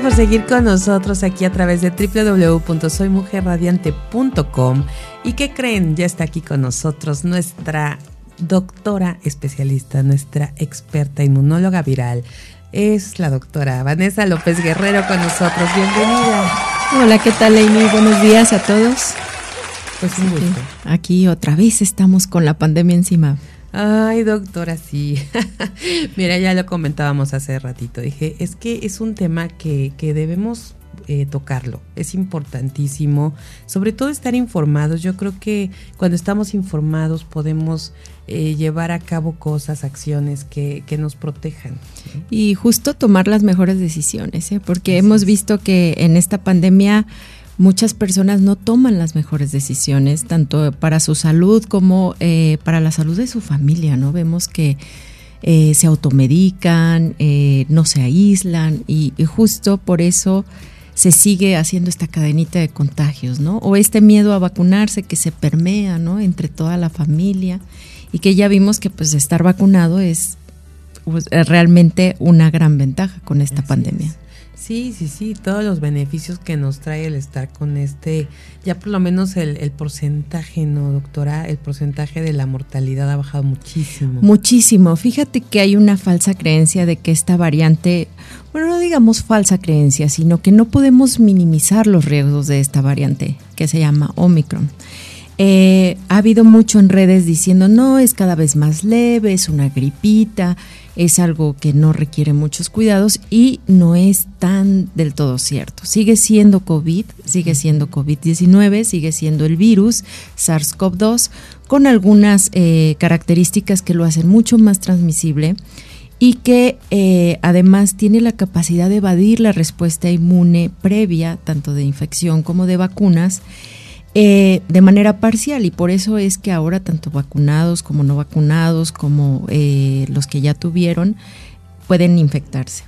por seguir con nosotros aquí a través de www.soymujerradiante.com. ¿Y qué creen? Ya está aquí con nosotros nuestra doctora especialista, nuestra experta inmunóloga viral. Es la doctora Vanessa López Guerrero con nosotros. Bienvenida. Hola, ¿qué tal, Amy? Buenos días a todos. Pues un gusto. Aquí otra vez estamos con la pandemia encima. Ay, doctora, sí. Mira, ya lo comentábamos hace ratito. Dije, es que es un tema que, que debemos eh, tocarlo. Es importantísimo, sobre todo estar informados. Yo creo que cuando estamos informados podemos eh, llevar a cabo cosas, acciones que, que nos protejan. Y justo tomar las mejores decisiones, ¿eh? porque hemos visto que en esta pandemia muchas personas no toman las mejores decisiones, tanto para su salud como eh, para la salud de su familia, ¿no? Vemos que eh, se automedican, eh, no se aíslan y, justo por eso se sigue haciendo esta cadenita de contagios, ¿no? O este miedo a vacunarse que se permea, ¿no? Entre toda la familia y que ya vimos que pues estar vacunado es pues, realmente una gran ventaja con esta pandemia. Sí, sí, sí, todos los beneficios que nos trae el estar con este, ya por lo menos el, porcentaje, ¿no, doctora? El porcentaje de la mortalidad ha bajado muchísimo. Muchísimo. Fíjate que hay una falsa creencia de que esta variante, bueno, no digamos falsa creencia, sino que no podemos minimizar los riesgos de esta variante, que se llama Omicron. Eh, ha habido mucho en redes diciendo, no, es cada vez más leve, es una gripita, es algo que no requiere muchos cuidados y no es tan del todo cierto. Sigue siendo COVID, sigue siendo COVID-19, sigue siendo el virus SARS-CoV-2 con algunas eh, características que lo hacen mucho más transmisible y que eh, además tiene la capacidad de evadir la respuesta inmune previa, tanto de infección como de vacunas, eh, de manera parcial y por eso es que ahora tanto vacunados como no vacunados, como eh, los que ya tuvieron, pueden infectarse.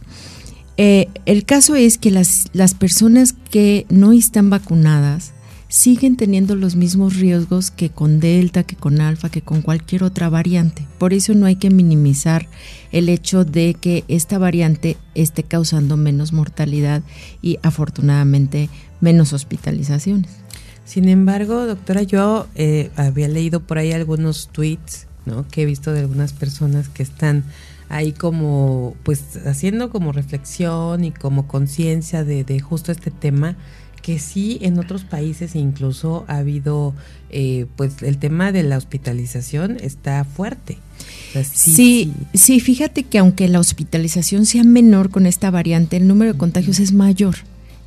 Eh, el caso es que las, las personas que no están vacunadas siguen teniendo los mismos riesgos que con Delta, que con Alfa, que con cualquier otra variante. Por eso no hay que minimizar el hecho de que esta variante esté causando menos mortalidad y afortunadamente menos hospitalizaciones. Sin embargo, doctora, yo eh, había leído por ahí algunos tweets, ¿no? Que he visto de algunas personas que están ahí como, pues, haciendo como reflexión y como conciencia de, de, justo este tema, que sí en otros países incluso ha habido, eh, pues, el tema de la hospitalización está fuerte. sí, sí, fíjate que aunque la hospitalización sea menor con esta variante, el número de contagios es mayor.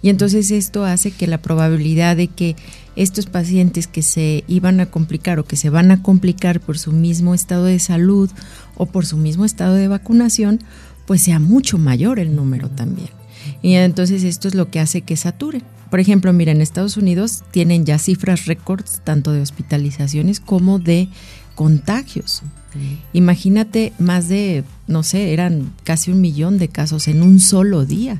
Y entonces esto hace que la probabilidad de que estos pacientes que se iban a complicar o que se van a complicar por su mismo estado de salud o por su mismo estado de vacunación, pues sea mucho mayor el número también. Y entonces esto es lo que hace que sature. Por ejemplo, mira, en Estados Unidos tienen ya cifras récords tanto de hospitalizaciones como de contagios. Imagínate más de, no sé, eran casi un millón de casos en un solo día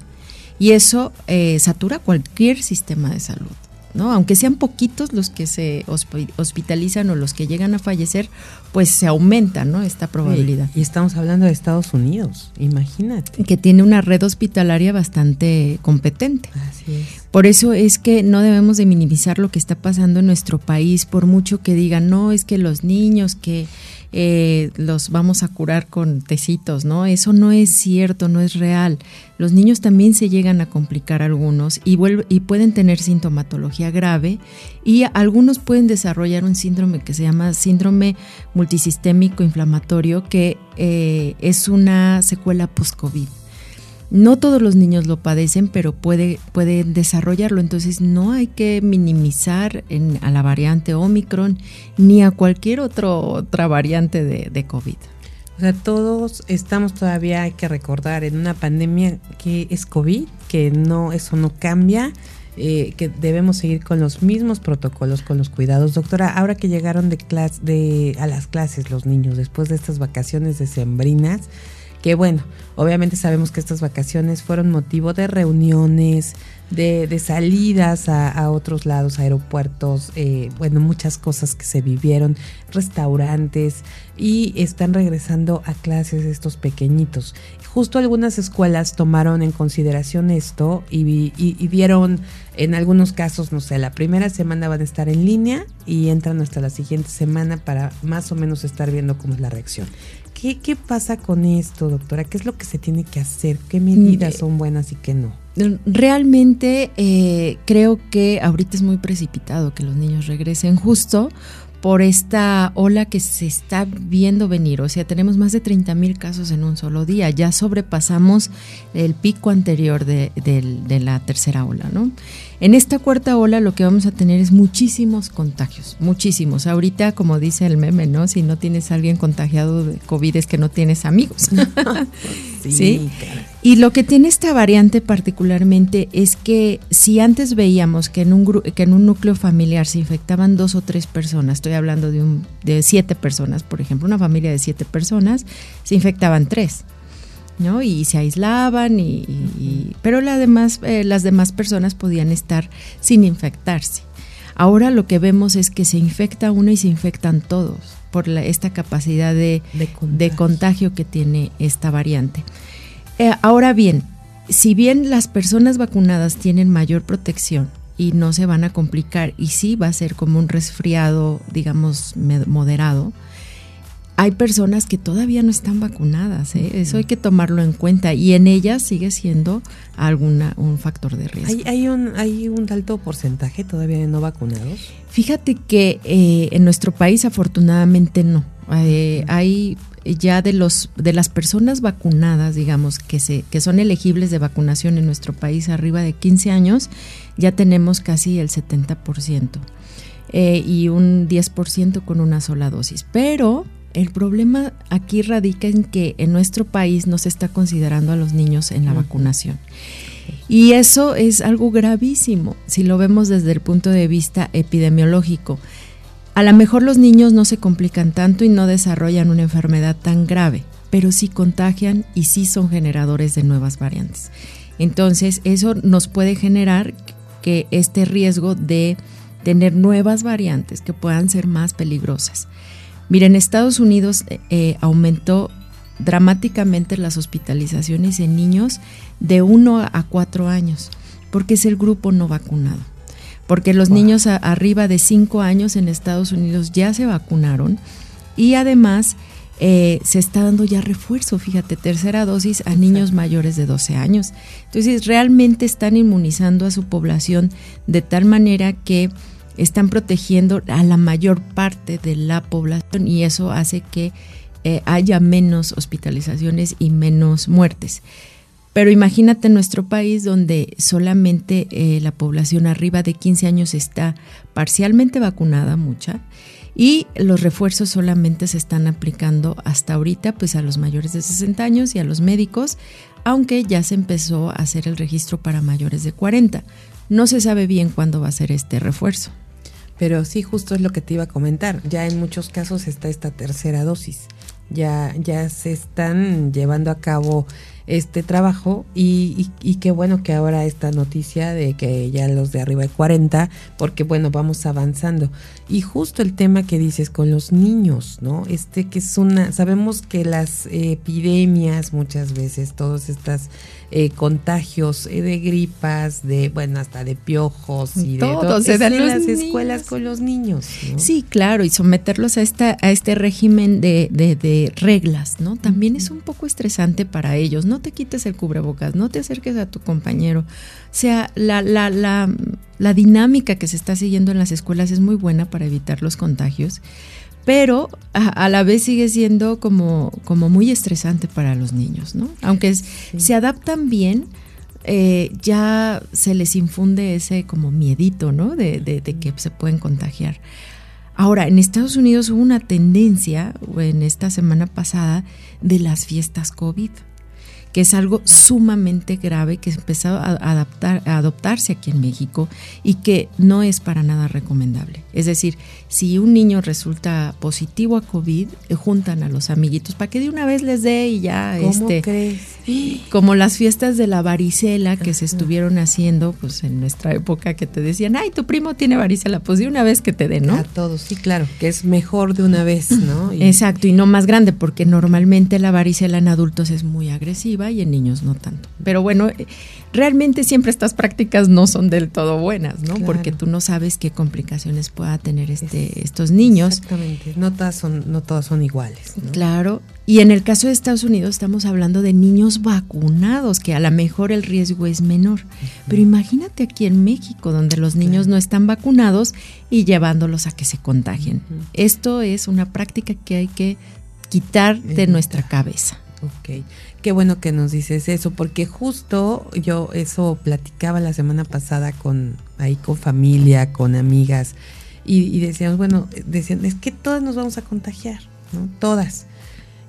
y eso eh, satura cualquier sistema de salud. ¿No? Aunque sean poquitos los que se hospitalizan o los que llegan a fallecer, pues se aumenta, ¿no? Esta probabilidad. Y, estamos hablando de Estados Unidos, imagínate. Que tiene una red hospitalaria bastante competente. Así es. Por eso es que no debemos de minimizar lo que está pasando en nuestro país, por mucho que digan, no, es que los niños que eh, los vamos a curar con tecitos, ¿no? Eso no es cierto, no es real. Los niños también se llegan a complicar algunos y, y pueden tener sintomatología grave y algunos pueden desarrollar un síndrome que se llama síndrome multisistémico inflamatorio, que eh, es una secuela post-COVID. No todos los niños lo padecen, pero puede, pueden desarrollarlo. Entonces no hay que minimizar a la variante Omicron ni a cualquier otro, otra variante de, de COVID. O sea, todos estamos todavía, hay que recordar, en una pandemia que es COVID, que no, eso no cambia, eh, que debemos seguir con los mismos protocolos, con los cuidados. Doctora, ahora que llegaron de clase, de, a las clases los niños, después de estas vacaciones decembrinas, que bueno, obviamente sabemos que estas vacaciones fueron motivo de reuniones, de, de salidas a, otros lados, aeropuertos, eh, bueno, muchas cosas que se vivieron, restaurantes y están regresando a clases estos pequeñitos. Justo algunas escuelas tomaron en consideración esto y, y, vieron en algunos casos, no sé, la primera semana van a estar en línea y entran hasta la siguiente semana para más o menos estar viendo cómo es la reacción. ¿Qué, qué pasa con esto, doctora? ¿Qué es lo que se tiene que hacer? ¿Qué medidas mm, son buenas y qué no? Realmente eh, creo que ahorita es muy precipitado que los niños regresen justo por esta ola que se está viendo venir. O sea, tenemos más de 30 mil casos en un solo día. Ya sobrepasamos el pico anterior de, la tercera ola, ¿no? En esta cuarta ola lo que vamos a tener es muchísimos contagios, muchísimos. Ahorita, como dice el meme, ¿no? Si no tienes a alguien contagiado de COVID es que no tienes amigos. sí. Y lo que tiene esta variante particularmente es que si antes veíamos que en un, que en un núcleo familiar se infectaban dos o tres personas, estoy hablando de, un, de siete personas, por ejemplo, una familia de siete personas, se infectaban tres. ¿No? Y se aislaban, y, pero la demás, eh, las demás personas podían estar sin infectarse. Ahora lo que vemos es que se infecta uno y se infectan todos por esta capacidad de, contagio. que tiene esta variante. Eh, ahora bien, si bien las personas vacunadas tienen mayor protección y no se van a complicar y sí va a ser como un resfriado, digamos, moderado, hay personas que todavía no están vacunadas, ¿eh? eso hay que tomarlo en cuenta y en ellas sigue siendo alguna un factor de riesgo. ¿Hay, un, hay un alto porcentaje todavía de no vacunados? Fíjate que eh, en nuestro país afortunadamente no. Eh, hay ya de los de las personas vacunadas, digamos, que se que son elegibles de vacunación en nuestro país arriba de 15 años, ya tenemos casi el 70%. y un 10% con una sola dosis. Pero el problema aquí radica en que en nuestro país no se está considerando a los niños en la vacunación. Y eso es algo gravísimo si lo vemos desde el punto de vista epidemiológico. A lo mejor los niños no se complican tanto y no desarrollan una enfermedad tan grave, pero sí contagian y sí son generadores de nuevas variantes. Entonces, eso nos puede generar que este riesgo de tener nuevas variantes que puedan ser más peligrosas. Mira, en Estados Unidos eh, eh, aumentó dramáticamente las hospitalizaciones en niños de 1 a 4 años, porque es el grupo no vacunado. Porque los niños arriba de 5 años en Estados Unidos ya se vacunaron y además eh, se está dando ya refuerzo, fíjate, tercera dosis a niños mayores de 12 años. Entonces, realmente están inmunizando a su población de tal manera que están protegiendo a la mayor parte de la población y eso hace que eh, haya menos hospitalizaciones y menos muertes. Pero imagínate nuestro país donde solamente eh, la población arriba de 15 años está parcialmente vacunada, mucha, y los refuerzos solamente se están aplicando hasta ahorita pues a los mayores de 60 años y a los médicos, aunque ya se empezó a hacer el registro para mayores de 40. No se sabe bien cuándo va a ser este refuerzo. Pero sí, justo es lo que te iba a comentar. Ya en muchos casos está esta tercera dosis. Ya, ya se están llevando a cabo este trabajo y, y, qué bueno que ahora esta noticia de que ya los de arriba de 40, porque bueno, vamos avanzando. Y justo el tema que dices con los niños, ¿no? Este que es una, sabemos que las epidemias muchas veces, todas estas eh, contagios eh, de gripas, de, bueno, hasta de piojos y de todo, se dan en las escuelas con los niños. Sí, claro, y someterlos a, esta, a este régimen de, de, de reglas, ¿no? También es un poco estresante para ellos, ¿no? no te quites el cubrebocas, no te acerques a tu compañero. O sea, la, la, la, la dinámica que se está siguiendo en las escuelas es muy buena para evitar los contagios, pero a, la vez sigue siendo como, como muy estresante para los niños, ¿no? Aunque se adaptan bien, eh, ya se les infunde ese como miedito, ¿no? De, de, de, que se pueden contagiar. Ahora, en Estados Unidos hubo una tendencia, en esta semana pasada, de las fiestas COVID que es algo sumamente grave que ha empezado a, adaptar, a adoptarse aquí en México y que no es para nada recomendable. Es decir, si un niño resulta positivo a COVID, eh, juntan a los amiguitos para que de una vez les dé y ya ¿Cómo este crees? como las fiestas de la varicela que se estuvieron haciendo pues en nuestra época que te decían, "Ay, tu primo tiene varicela", pues de una vez que te den, ¿no? A todos, sí, claro, que es mejor de una vez, ¿no? Y Exacto, y no más grande porque normalmente la varicela en adultos es muy agresiva y en niños no tanto. Pero bueno, realmente siempre estas prácticas no son del todo buenas, ¿no? Claro. Porque tú no sabes qué complicaciones pueda tener este, estos niños. Exactamente, no todas son, no todas son iguales. ¿no? Claro, y en el caso de Estados Unidos estamos hablando de niños vacunados, que a lo mejor el riesgo es menor. Pero imagínate aquí en México, donde los niños no están vacunados y llevándolos a que se contagien. Esto es una práctica que hay que quitar de nuestra cabeza. Ok, qué bueno que nos dices eso, porque justo yo eso platicaba la semana pasada con ahí con familia, con amigas, y, y decíamos, bueno, decían, es que todas nos vamos a contagiar, ¿no? Todas.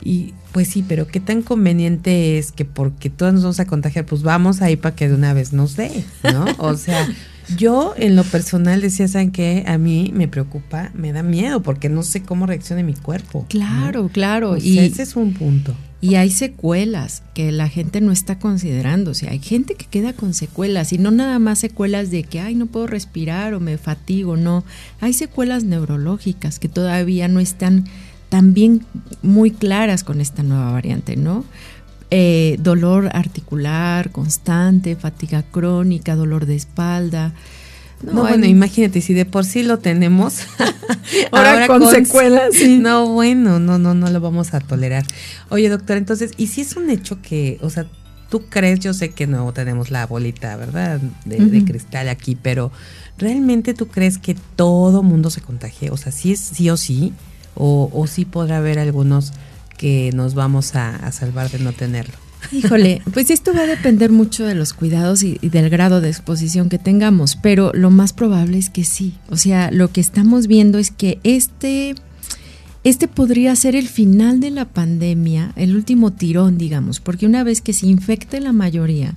Y pues sí, pero qué tan conveniente es que porque todas nos vamos a contagiar, pues vamos ahí para que de una vez nos dé, ¿no? O sea, yo en lo personal decía, ¿saben qué? A mí me preocupa, me da miedo, porque no sé cómo reaccione mi cuerpo. ¿no? Claro, claro. O sea, y, ese es un punto. Y hay secuelas que la gente no está considerando. O sea, hay gente que queda con secuelas y no nada más secuelas de que, ay, no puedo respirar o me fatigo, no. Hay secuelas neurológicas que todavía no están también muy claras con esta nueva variante, ¿no? Eh, dolor articular constante, fatiga crónica, dolor de espalda. No, bueno, imagínate, si de por sí lo tenemos, Ahora con secuelas, sí. No, bueno, no, no, no lo vamos a tolerar. Oye, doctor, entonces, ¿y si es un hecho que, o sea, tú crees, yo sé que no tenemos la bolita, ¿verdad? De, de cristal aquí, pero ¿realmente tú crees que todo mundo se contagie? O sea, ¿sí es sí o sí? ¿O, o sí podrá haber algunos que nos vamos a, a salvar de no tenerlo? Híjole, pues esto va a depender mucho de los cuidados y, del grado de exposición que tengamos, pero lo más probable es que sí. O sea, lo que estamos viendo es que este, este podría ser el final de la pandemia, el último tirón, digamos, porque una vez que se infecte la mayoría,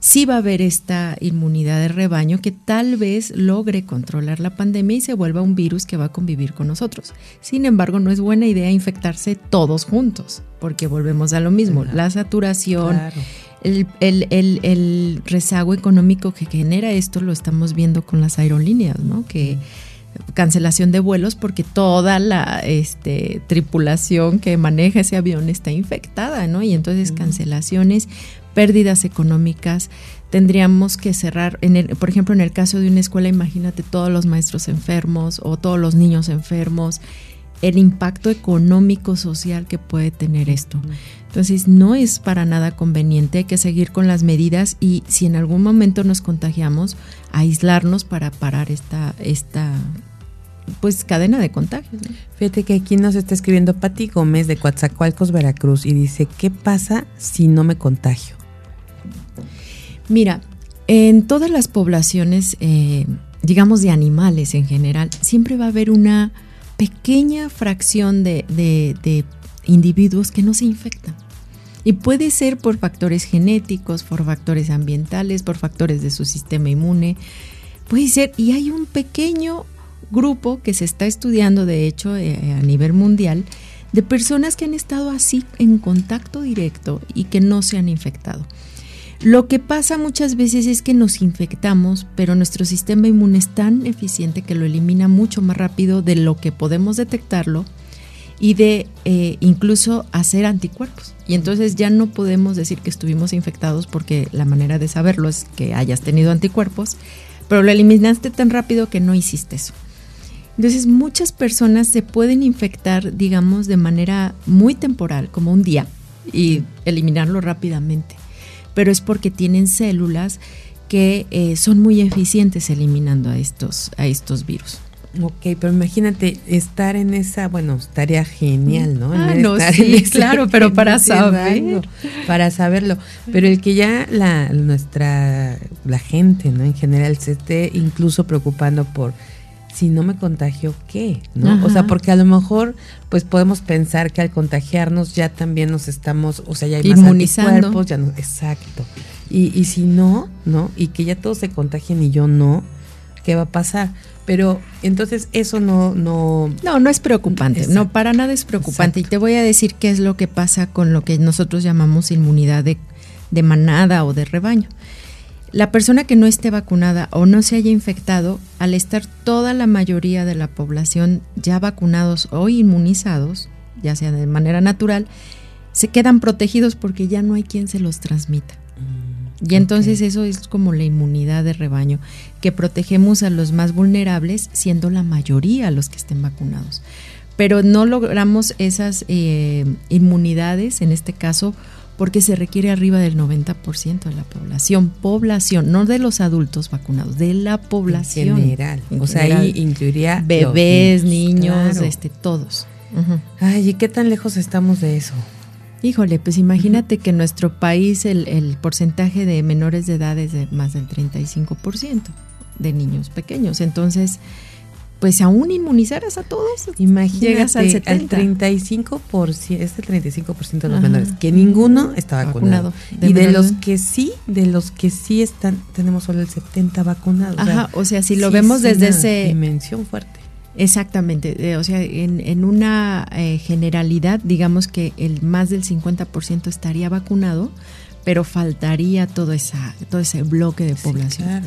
sí va a haber esta inmunidad de rebaño que tal vez logre controlar la pandemia y se vuelva un virus que va a convivir con nosotros. Sin embargo, no es buena idea infectarse todos juntos, porque volvemos a lo mismo, la saturación, Claro. el, el- el- el rezago económico que genera esto lo estamos viendo con las aerolíneas, ¿no? Que cancelación de vuelos porque toda la este, tripulación que maneja ese avión está infectada, ¿no? Y entonces cancelaciones, pérdidas económicas, tendríamos que cerrar, en el, por ejemplo, en el caso de una escuela, imagínate todos los maestros enfermos o todos los niños enfermos, el impacto económico social que puede tener esto. Entonces no es para nada conveniente, hay que seguir con las medidas y si en algún momento nos contagiamos, aislarnos para parar esta, esta pues cadena de contagios. ¿no? Fíjate que aquí nos está escribiendo Pati Gómez de Coatzacoalcos, Veracruz, y dice, ¿qué pasa si no me contagio? Mira, en todas las poblaciones, eh, digamos de animales en general, siempre va a haber una pequeña fracción de, de- de individuos que no se infectan. Y puede ser por factores genéticos, por factores ambientales, por factores de su sistema inmune. Puede ser, y hay un pequeño grupo que se está estudiando, de hecho, eh, a nivel mundial, de personas que han estado así en contacto directo y que no se han infectado. Lo que pasa muchas veces es que nos infectamos, pero nuestro sistema inmune es tan eficiente que lo elimina mucho más rápido de lo que podemos detectarlo y de eh, incluso hacer anticuerpos. Y entonces ya no podemos decir que estuvimos infectados porque la manera de saberlo es que hayas tenido anticuerpos, pero lo eliminaste tan rápido que no hiciste eso. Entonces muchas personas se pueden infectar, digamos, de manera muy temporal, como un día, y eliminarlo rápidamente. Pero es porque tienen células que eh, son muy eficientes eliminando a estos, a estos virus. Ok, pero imagínate estar en esa, bueno, estaría genial, ¿no? Ah, no, estar sí, ese- claro, pero para saber. para saberlo. Pero el que ya la nuestra la gente, ¿no? En general se esté incluso preocupando por si no me contagio, ¿qué? ¿No? O sea, porque a lo mejor, pues podemos pensar que al contagiarnos ya también nos estamos, o sea, ya hay más anticuerpos, ya no, exacto. Y, y si no, ¿no? Y que ya todos se contagien y yo no, ¿qué va a pasar? Pero entonces eso no... No, no, no es preocupante, no, para nada es preocupante. Y te voy a decir qué es lo que pasa con lo que nosotros llamamos inmunidad de, de manada o de rebaño. La persona que no esté vacunada o no se haya infectado, al estar toda la mayoría de la población ya vacunados o inmunizados, ya sea de manera natural, se quedan protegidos porque ya no hay quien se los transmita. Mm, y entonces eso es como la inmunidad de rebaño, que protegemos a los más vulnerables, siendo la mayoría los que estén vacunados. Pero no logramos esas eh, inmunidades, en este caso, porque se requiere arriba del 90% de la población, población, no de los adultos vacunados, de la población. En general, o sea, ahí incluiría bebés, niños, este, todos. Ay, ¿y qué tan lejos estamos de eso? Híjole, pues imagínate que en nuestro país el, el, porcentaje de menores de edad es de más del 35% de niños pequeños. Entonces, pues aún inmunizaras a todos, Imagínate, llegas al, 70. 35%, es el 35% de los menores, que ninguno está vacunado. y de los que sí, de los que sí están, tenemos solo el 70 vacunados. Ajá, o sea, si lo vemos desde ese... Dimensión fuerte. Exactamente, o sea, en, en una eh, generalidad, digamos que el más del 50% estaría vacunado, pero faltaría todo, esa, todo ese bloque de población. claro.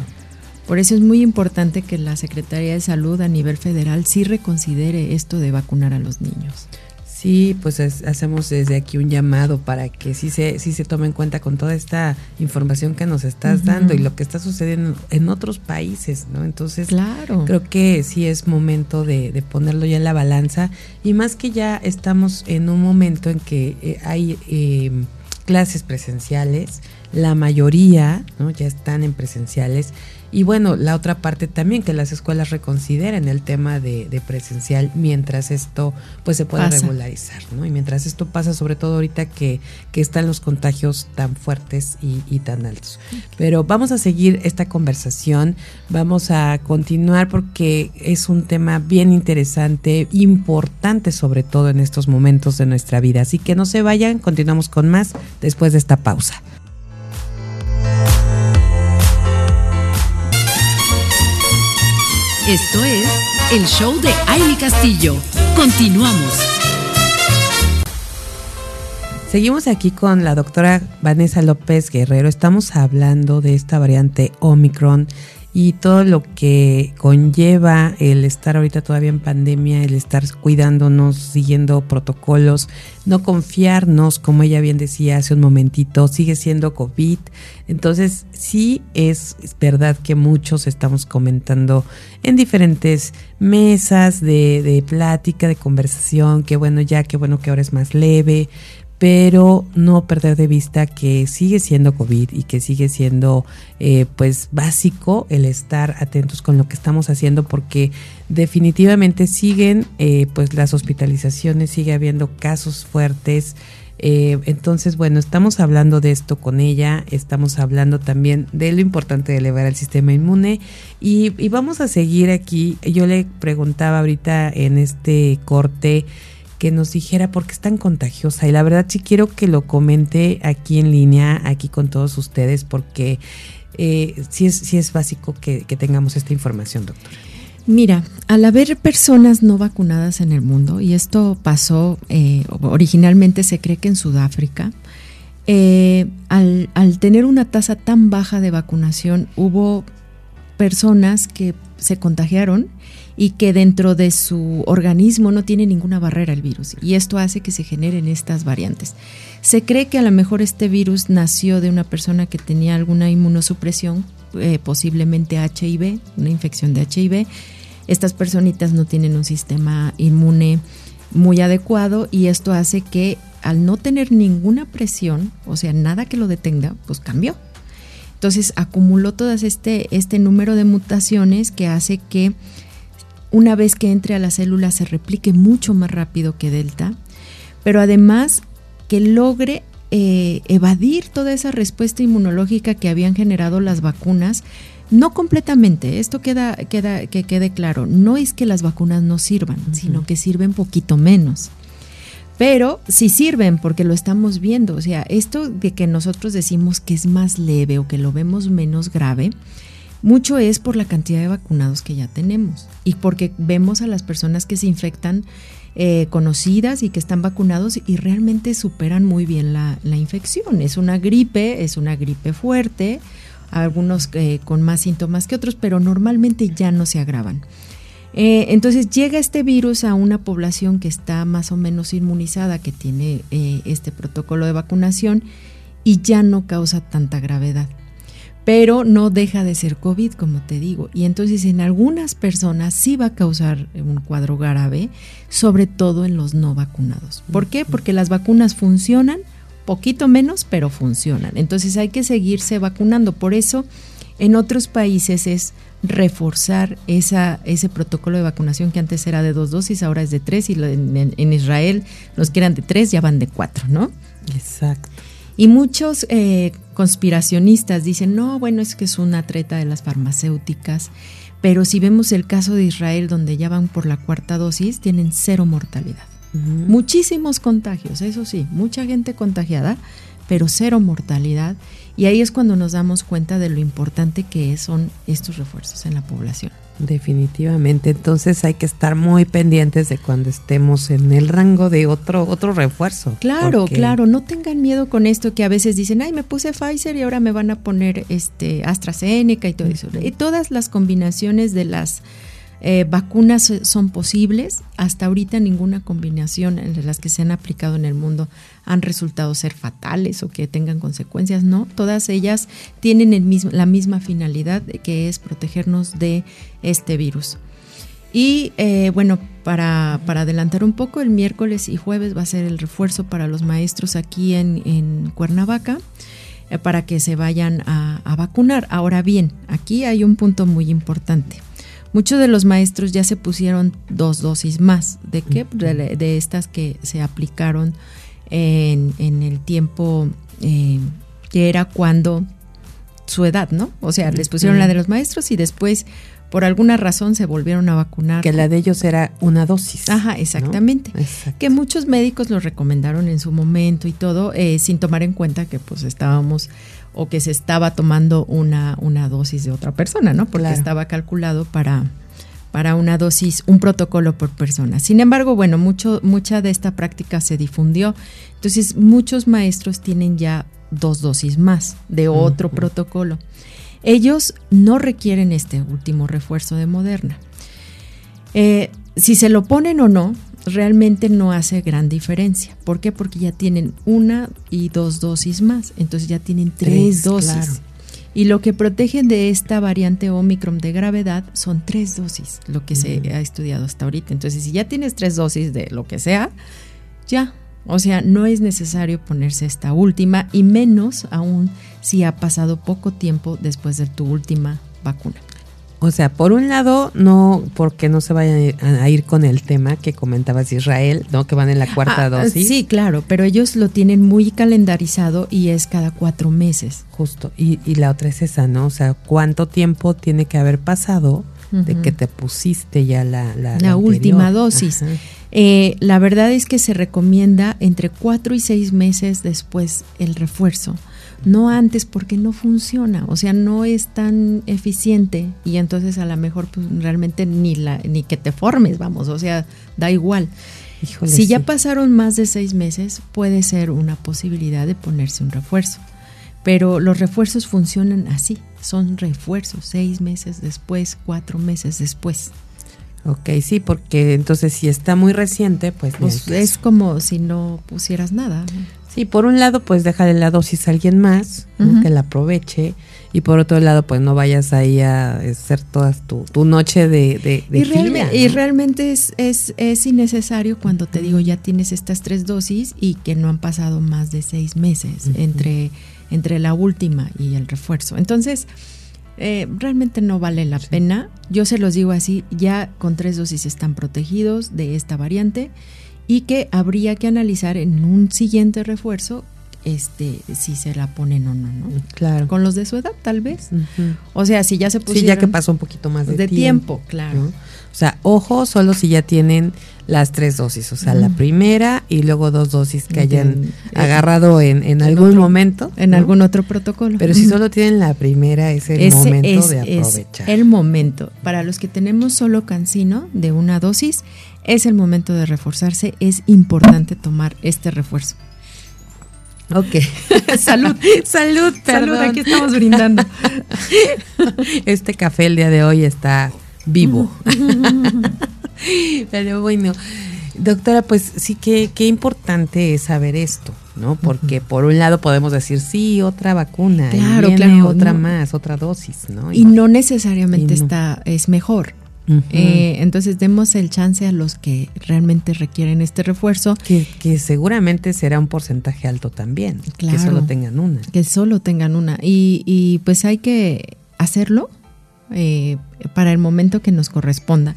Por eso es muy importante que la Secretaría de Salud a nivel federal sí reconsidere esto de vacunar a los niños. Sí, pues hacemos desde aquí un llamado para que sí se, sí se tome en cuenta con toda esta información que nos estás dando y lo que está sucediendo en otros países, ¿no? Entonces, claro. creo que sí es momento de, ponerlo ya en la balanza y más que ya estamos en un momento en que eh, hay eh, clases presenciales, la mayoría ¿no? ya están en presenciales y bueno, la otra parte también, que las escuelas reconsideren el tema de, presencial mientras esto pues se pueda regularizar, ¿no? Y mientras esto pasa, sobre todo ahorita que, que están los contagios tan fuertes y, tan altos. Pero vamos a seguir esta conversación, vamos a continuar porque es un tema bien interesante, importante sobre todo en estos momentos de nuestra vida. Así que no se vayan, continuamos con más después de esta pausa. Esto es el show de Aile Castillo. Continuamos. Seguimos aquí con la doctora Vanessa López Guerrero. Estamos hablando de esta variante Omicron y todo lo que conlleva el estar ahorita todavía en pandemia, el estar cuidándonos, siguiendo protocolos, no confiarnos, como ella bien decía hace un momentito, sigue siendo COVID. Entonces sí es, verdad que muchos estamos comentando en diferentes mesas de, de plática, de conversación, que bueno ya, que bueno que ahora es más leve, pero no perder de vista que sigue siendo COVID y que sigue siendo eh, pues básico el estar atentos con lo que estamos haciendo porque definitivamente siguen eh, pues las hospitalizaciones, sigue habiendo casos fuertes. Eh, entonces, bueno, estamos hablando de esto con ella, estamos hablando también de lo importante de elevar el sistema inmune y, y vamos a seguir aquí. Yo le preguntaba ahorita en este corte, que nos dijera por qué es tan contagiosa. Y la verdad sí quiero que lo comente aquí en línea, aquí con todos ustedes, porque eh, sí, es, sí es básico que, tengamos esta información, doctor. Mira, al haber personas no vacunadas en el mundo, y esto pasó, eh, originalmente se cree que en Sudáfrica, eh, al, tener una tasa tan baja de vacunación, hubo personas que se contagiaron y que dentro de su organismo no tiene ninguna barrera el virus y esto hace que se generen estas variantes. Se cree que a lo mejor este virus nació de una persona que tenía alguna inmunosupresión, eh, posiblemente HIV, una infección de HIV. Estas personitas no tienen un sistema inmune muy adecuado y esto hace que al no tener ninguna presión, o sea, nada que lo detenga, pues cambió. Entonces acumuló todo este, este número de mutaciones que hace que una vez que entre a la célula se replique mucho más rápido que Delta, pero además que logre eh, evadir toda esa respuesta inmunológica que habían generado las vacunas No completamente, esto queda, queda, que quede claro, no es que las vacunas no sirvan, sino que sirven poquito menos. Pero sí sirven porque lo estamos viendo, o sea, esto de que nosotros decimos que es más leve o que lo vemos menos grave, mucho es por la cantidad de vacunados que ya tenemos y porque vemos a las personas que se infectan eh, conocidas y que están vacunados y realmente superan muy bien la, infección. Es una gripe, es una gripe fuerte, algunos eh, con más síntomas que otros, pero normalmente ya no se agravan. Eh, entonces llega este virus a una población que está más o menos inmunizada, que tiene este protocolo de vacunación y ya no causa tanta gravedad pero no deja de ser COVID, como te digo. Y entonces en algunas personas sí va a causar un cuadro grave, sobre todo en los no vacunados. ¿Por qué? Porque las vacunas funcionan, poquito menos, pero funcionan. Entonces hay que seguirse vacunando. Por eso en otros países es reforzar esa, ese protocolo de vacunación que antes era de dos dosis, ahora es de tres, y en, en Israel los que eran de tres ya van de cuatro, ¿no? Exacto. Y muchos eh, conspiracionistas dicen, no, bueno, es que es una treta de las farmacéuticas, pero si vemos el caso de Israel, donde ya van por la cuarta dosis, tienen cero mortalidad. Muchísimos contagios, eso sí, mucha gente contagiada, pero cero mortalidad. Y ahí es cuando nos damos cuenta de lo importante que son estos refuerzos en la población. Definitivamente, entonces hay que estar muy pendientes de cuando estemos en el rango de otro otro refuerzo. Claro, claro, no tengan miedo con esto que a veces dicen, "Ay, me puse Pfizer y ahora me van a poner este AstraZeneca y todo eso." Y todas las combinaciones de las eh, vacunas son posibles. Hasta ahorita ninguna combinación entre las que se han aplicado en el mundo han resultado ser fatales o que tengan consecuencias. No, todas ellas tienen la misma finalidad que es protegernos de este virus. Y eh, bueno, para, adelantar un poco, el miércoles y jueves va a ser el refuerzo para los maestros aquí en, Cuernavaca eh, para que se vayan a vacunar. Ahora bien, aquí hay un punto muy importante. Muchos de los maestros ya se pusieron dos dosis más. ¿De qué? De, estas que se aplicaron en, el tiempo eh, que era cuando su edad, ¿no? O sea, les pusieron la de los maestros y después por alguna razón se volvieron a vacunar. Que la de ellos era una dosis. Ajá, exactamente. Que muchos médicos lo recomendaron en su momento y todo, eh, sin tomar en cuenta que pues estábamos o que se estaba tomando una, una dosis de otra persona, ¿no? Porque estaba calculado para, para una dosis, un protocolo por persona. Sin embargo, bueno, mucho, mucha de esta práctica se difundió. Entonces, muchos maestros tienen ya dos dosis más de otro protocolo. Ellos no requieren este último refuerzo de Moderna. Eh, si se lo ponen o no, realmente no hace gran diferencia. ¿Por qué? Porque ya tienen una y dos dosis más, entonces ya tienen tres, dosis. Y lo que protegen de esta variante Omicron de gravedad son tres dosis, lo que se ha estudiado hasta ahorita. Entonces, si ya tienes tres dosis de lo que sea, ya. O sea, no es necesario ponerse esta última y menos aún si ha pasado poco tiempo después de tu última vacuna. O sea, por un lado, no porque no se vayan a ir con el tema que comentabas Israel, ¿no? Que van en la cuarta ah, dosis. Sí, claro, pero ellos lo tienen muy calendarizado y es cada cuatro meses. Justo. Y, la otra es esa, ¿no? O sea, ¿cuánto tiempo tiene que haber pasado de que te pusiste ya la, la, última dosis? Eh, la verdad es que se recomienda entre cuatro y seis meses después el refuerzo no antes porque no funciona, o sea, no es tan eficiente y entonces a lo mejor pues, realmente ni, la, ni que te formes, vamos, o sea, da igual. si ya pasaron más de seis meses, puede ser una posibilidad de ponerse un refuerzo, pero los refuerzos funcionan así, son refuerzos, seis meses después, cuatro meses después. Ok, sí, porque entonces si está muy reciente, pues... pues es como si no pusieras nada. Sí, por un lado, pues déjale la dosis a alguien más, que la aproveche, y por otro lado, pues no vayas ahí a hacer toda tu, noche de, de, y, y, realmente es, es, es, innecesario cuando te digo ya tienes estas tres dosis y que no han pasado más de seis meses entre, entre la última y el refuerzo. Entonces, eh, realmente no vale la pena. Yo se los digo así, ya con tres dosis están protegidos de esta variante y que habría que analizar en un siguiente refuerzo este si se la ponen o no, ¿no? Claro. Con los de su edad, tal vez. O sea, si ya se pusieron Sí, ya que pasó un poquito más de, de tiempo, claro. ¿no? O sea, ojo solo si ya tienen las tres dosis, o sea, la primera y luego dos dosis que hayan agarrado en, en algún otro- momento. En ¿no? algún otro protocolo. Pero si solo tienen la primera, es el Ese momento es, de es aprovechar. el momento. Para los que tenemos solo cancino de una dosis, es el momento de reforzarse. Es importante tomar este refuerzo. Ok. Salud. Salud, perdón. Salud, aquí estamos brindando. Este café el día de hoy está vivo. Pero bueno, doctora, pues sí que qué importante es saber esto, ¿no? Porque por un lado podemos decir, sí, otra vacuna, y Claro, viene claro, otra no. más, otra dosis, ¿no? Y no necesariamente Y no. está, es mejor. Eh, entonces demos el chance a los que realmente requieren este refuerzo que, que seguramente será un porcentaje alto también, que Claro. solo tengan una. que solo tengan una. Y, y pues hay que hacerlo eh, para el momento que nos corresponda.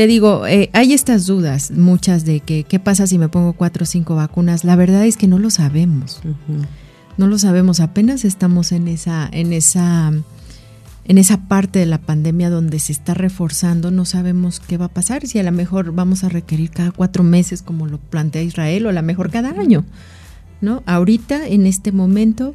Te digo, eh, hay estas dudas, muchas de que qué pasa si me pongo cuatro o cinco vacunas. La verdad es que no lo sabemos. No lo sabemos. Apenas estamos en esa, en esa, en esa parte de la pandemia donde se está reforzando. No sabemos qué va a pasar. Si a lo mejor vamos a requerir cada cuatro meses, como lo plantea Israel, o a lo mejor cada año. ¿No? Ahorita, en este momento,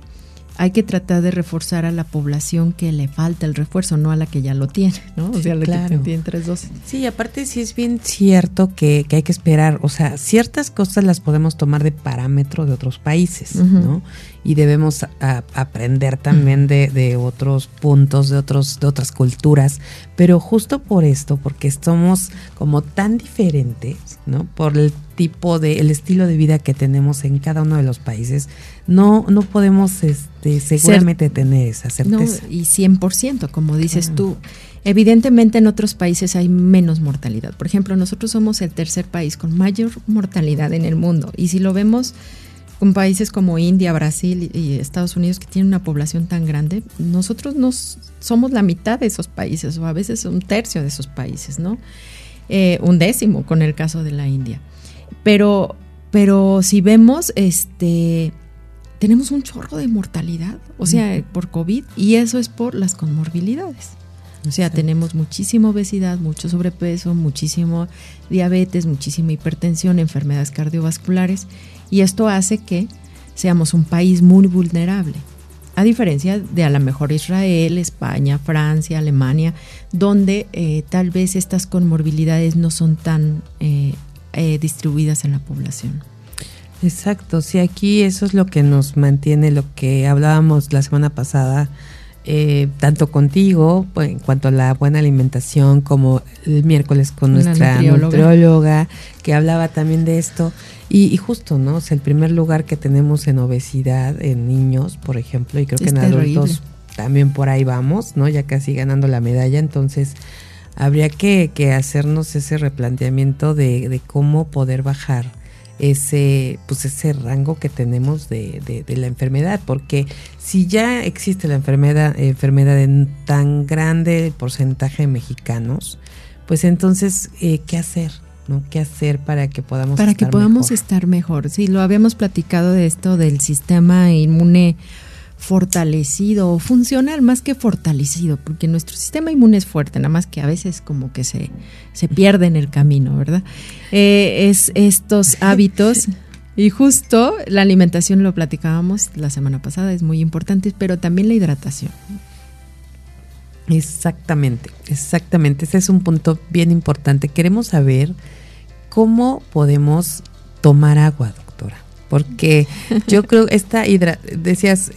hay que tratar de reforzar a la población que le falta el refuerzo, no a la que ya lo tiene, ¿no? O Sí, sea, a la claro. que tiene tres dosis. Sí, aparte sí es bien cierto que, que hay que esperar, o sea, ciertas cosas las podemos tomar de parámetro de otros países. ¿no? Y debemos a- aprender también de, de otros puntos, de otros, de otras culturas, pero justo por esto, porque somos como tan diferentes, ¿no? Por el tipo de, el estilo de vida que tenemos en cada uno de los países, no, no podemos este, seguramente tener esa No, certeza. y 100%, como dices Claro. tú. Evidentemente en otros países hay menos mortalidad. Por ejemplo, nosotros somos el tercer país con mayor mortalidad en el mundo. Y si lo vemos con países como India, Brasil y Estados Unidos que tienen una población tan grande, nosotros nos somos la mitad de esos países o a veces un tercio de esos países, ¿no? Eh, un décimo con el caso de la India. Pero, pero si vemos, este, tenemos un chorro de mortalidad, o sea, por COVID, y eso es por las comorbilidades. O sea, tenemos muchísima obesidad, mucho sobrepeso, muchísimo diabetes, muchísima hipertensión, enfermedades cardiovasculares, y esto hace que seamos un país muy vulnerable. A diferencia de a lo mejor Israel, España, Francia, Alemania, donde eh, tal vez estas comorbilidades no son tan eh, eh, distribuidas en la población. Exacto, sí, aquí eso es lo que nos mantiene, lo que hablábamos la semana pasada, eh, tanto contigo, pues, en cuanto a la buena alimentación, como el miércoles con nuestra nutrióloga. nutrióloga, que hablaba también de esto. Y, y justo, ¿no? O sea, el primer lugar que tenemos en obesidad en niños, por ejemplo, y creo que en terrible. adultos también por ahí vamos, ¿no? Ya casi ganando la medalla, entonces habría que, que hacernos ese replanteamiento de, de cómo poder bajar ese pues ese rango que tenemos de, de- de la enfermedad porque si ya existe la enfermedad enfermedad en tan grande porcentaje de mexicanos pues entonces eh, qué hacer no qué hacer para que podamos para que podamos mejor? estar mejor. Sí, lo habíamos platicado de esto del sistema inmune fortalecido o funcional más que fortalecido, porque nuestro sistema inmune es fuerte, nada más que a veces como que se, se pierde en el camino, ¿verdad? Eh, es estos hábitos. Y justo la alimentación lo platicábamos la semana pasada, es muy importante, pero también la hidratación. Exactamente, exactamente. Ese es un punto bien importante. Queremos saber cómo podemos tomar agua, doctora. Porque yo creo esta hidra decías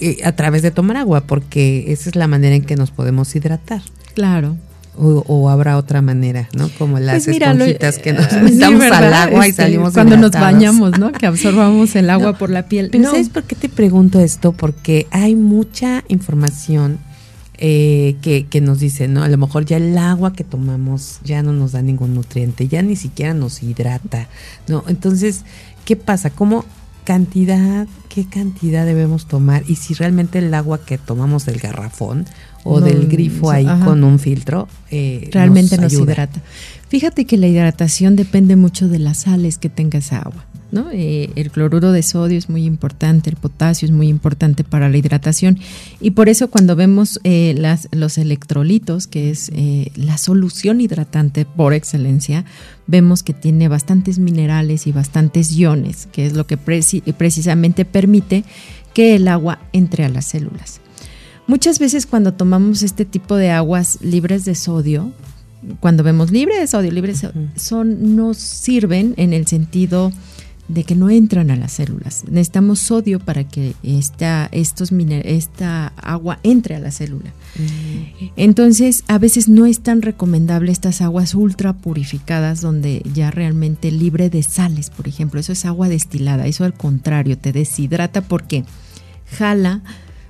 eh, a través de tomar agua, porque esa es la manera en que nos podemos hidratar. Claro. O, o habrá otra manera, ¿no? Como las Pues mira, lo- esponjitas que nos eh, metamos sí, al agua y Este, salimos Cuando nos bañamos, ¿no? Que absorbamos el agua No, por la piel. Pero No. ¿sabes por qué te pregunto esto? Porque hay mucha información eh, que, que nos dice, ¿no? A lo mejor ya el agua que tomamos ya no nos da ningún nutriente, ya ni siquiera nos hidrata, ¿no? Entonces, ¿qué pasa? ¿Cómo cantidad, qué cantidad debemos tomar? Y si realmente el agua que tomamos del garrafón o No, del grifo ahí ajá. con un filtro, eh, realmente nos, ayuda. hidrata. Fíjate que la hidratación depende mucho de las sales que tenga esa agua. ¿No? Eh, el cloruro de sodio es muy importante, el potasio es muy importante para la hidratación y por eso cuando vemos eh, las, los electrolitos, que es eh, la solución hidratante por excelencia, vemos que tiene bastantes minerales y bastantes iones, que es lo que precisamente permite que el agua entre a las células. Muchas veces cuando tomamos este tipo de aguas libres de sodio, cuando vemos libre de sodio, libre de sodio, son, nos sirven en el sentido de que no entran a las células. Necesitamos sodio para que esta, estos esta agua entre a la célula. Entonces, a veces no es tan recomendable estas aguas ultra purificadas donde ya realmente libre de sales, por ejemplo. Eso es agua destilada. Eso al contrario, te deshidrata porque jala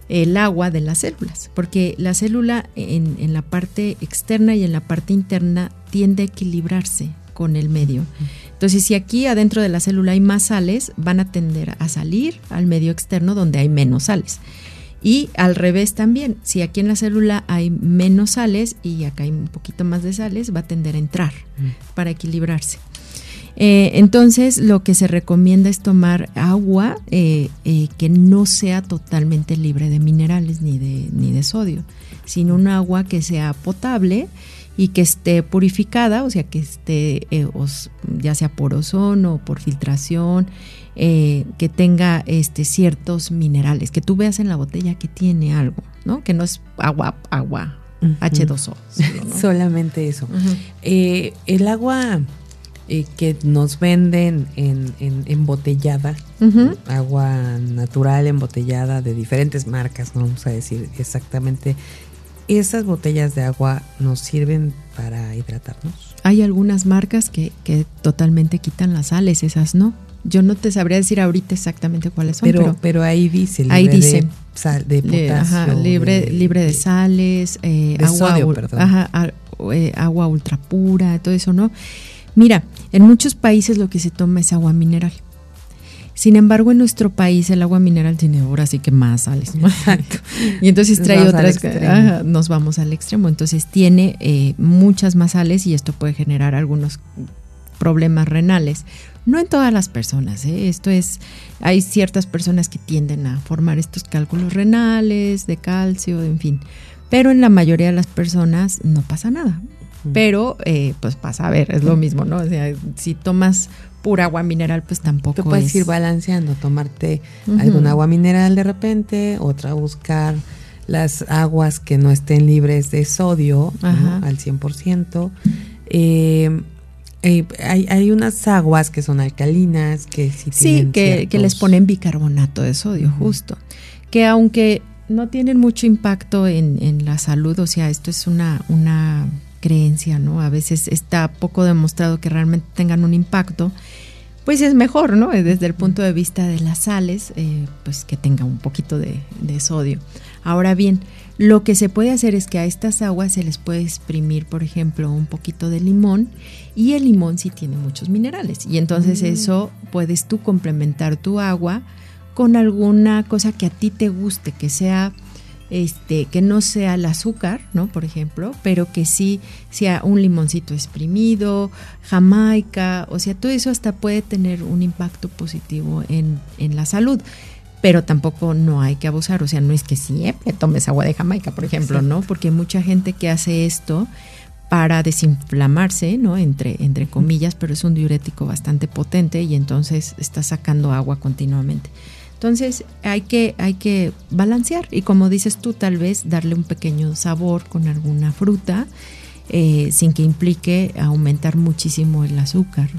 el agua de las células, porque la célula en, en, la parte externa y en la parte interna tiende a equilibrarse con el medio. Entonces, si aquí adentro de la célula hay más sales, van a tender a salir al medio externo donde hay menos sales. Y al revés también, si aquí en la célula hay menos sales y acá hay un poquito más de sales, va a tender a entrar para equilibrarse. Eh, entonces, lo que se recomienda es tomar agua eh, eh, que no sea totalmente libre de minerales ni de, ni de sodio, sino un agua que sea potable y que esté purificada, o sea, que esté ya sea por ozono o por filtración, que tenga este, ciertos minerales, que tú veas en la botella que tiene algo, ¿no? Que no es agua, agua, H2O. Solamente eso. el agua eh, que nos venden en, embotellada, agua natural embotellada de diferentes marcas, no vamos a decir exactamente. ¿Esas botellas de agua nos sirven para hidratarnos? Hay algunas marcas que, que totalmente quitan las sales, esas no. Yo no te sabría decir ahorita exactamente cuáles son, pero, pero, ahí dice, libre ahí dice, de, sal, de potasio, libre, de, libre de sales, eh, agua, sodio, perdón. Ajá, eh, agua ultra pura, todo eso, ¿no? Mira, en muchos países lo que se toma es agua mineral. Sin embargo, en nuestro país el agua mineral tiene ahora sí que más sales. Exacto. y entonces trae otras, nos vamos al extremo. Entonces tiene eh, muchas más sales y esto puede generar algunos problemas renales. No en todas las personas, ¿eh? esto es, hay ciertas personas que tienden a formar estos cálculos renales, de calcio, en fin. Pero en la mayoría de las personas no pasa nada pero eh, pues pasa a ver, es lo mismo, ¿no? O sea, si tomas pura agua mineral, pues tampoco. Tú puedes ir balanceando, tomarte algún agua mineral de repente, otra buscar las aguas que no estén libres de sodio al 100%. Eh, eh, hay, hay, unas aguas que son alcalinas, que sí, sí que, que, les ponen bicarbonato de sodio, justo. Que aunque no tienen mucho impacto en, en, la salud, o sea, esto es una, una creencia, ¿no? A veces está poco demostrado que realmente tengan un impacto, pues es mejor, ¿no? Desde el punto de vista de las sales, eh, pues que tenga un poquito de, sodio. Ahora bien, lo que se puede hacer es que a estas aguas se les puede exprimir, por ejemplo, un poquito de limón y el limón sí tiene muchos minerales y entonces mm. eso puedes tú complementar tu agua con alguna cosa que a ti te guste, que sea este, que no sea el azúcar, ¿no? Por ejemplo, pero que sí sea un limoncito exprimido, jamaica, o sea, todo eso hasta puede tener un impacto positivo en, en la salud. Pero tampoco no hay que abusar, o sea, no es que siempre tomes agua de Jamaica, por ejemplo, ¿no? Porque hay mucha gente que hace esto para desinflamarse, ¿no? Entre, entre comillas, pero es un diurético bastante potente y entonces está sacando agua continuamente. Entonces hay que, hay que balancear y como dices tú, tal vez darle un pequeño sabor con alguna fruta eh, sin que implique aumentar muchísimo el azúcar.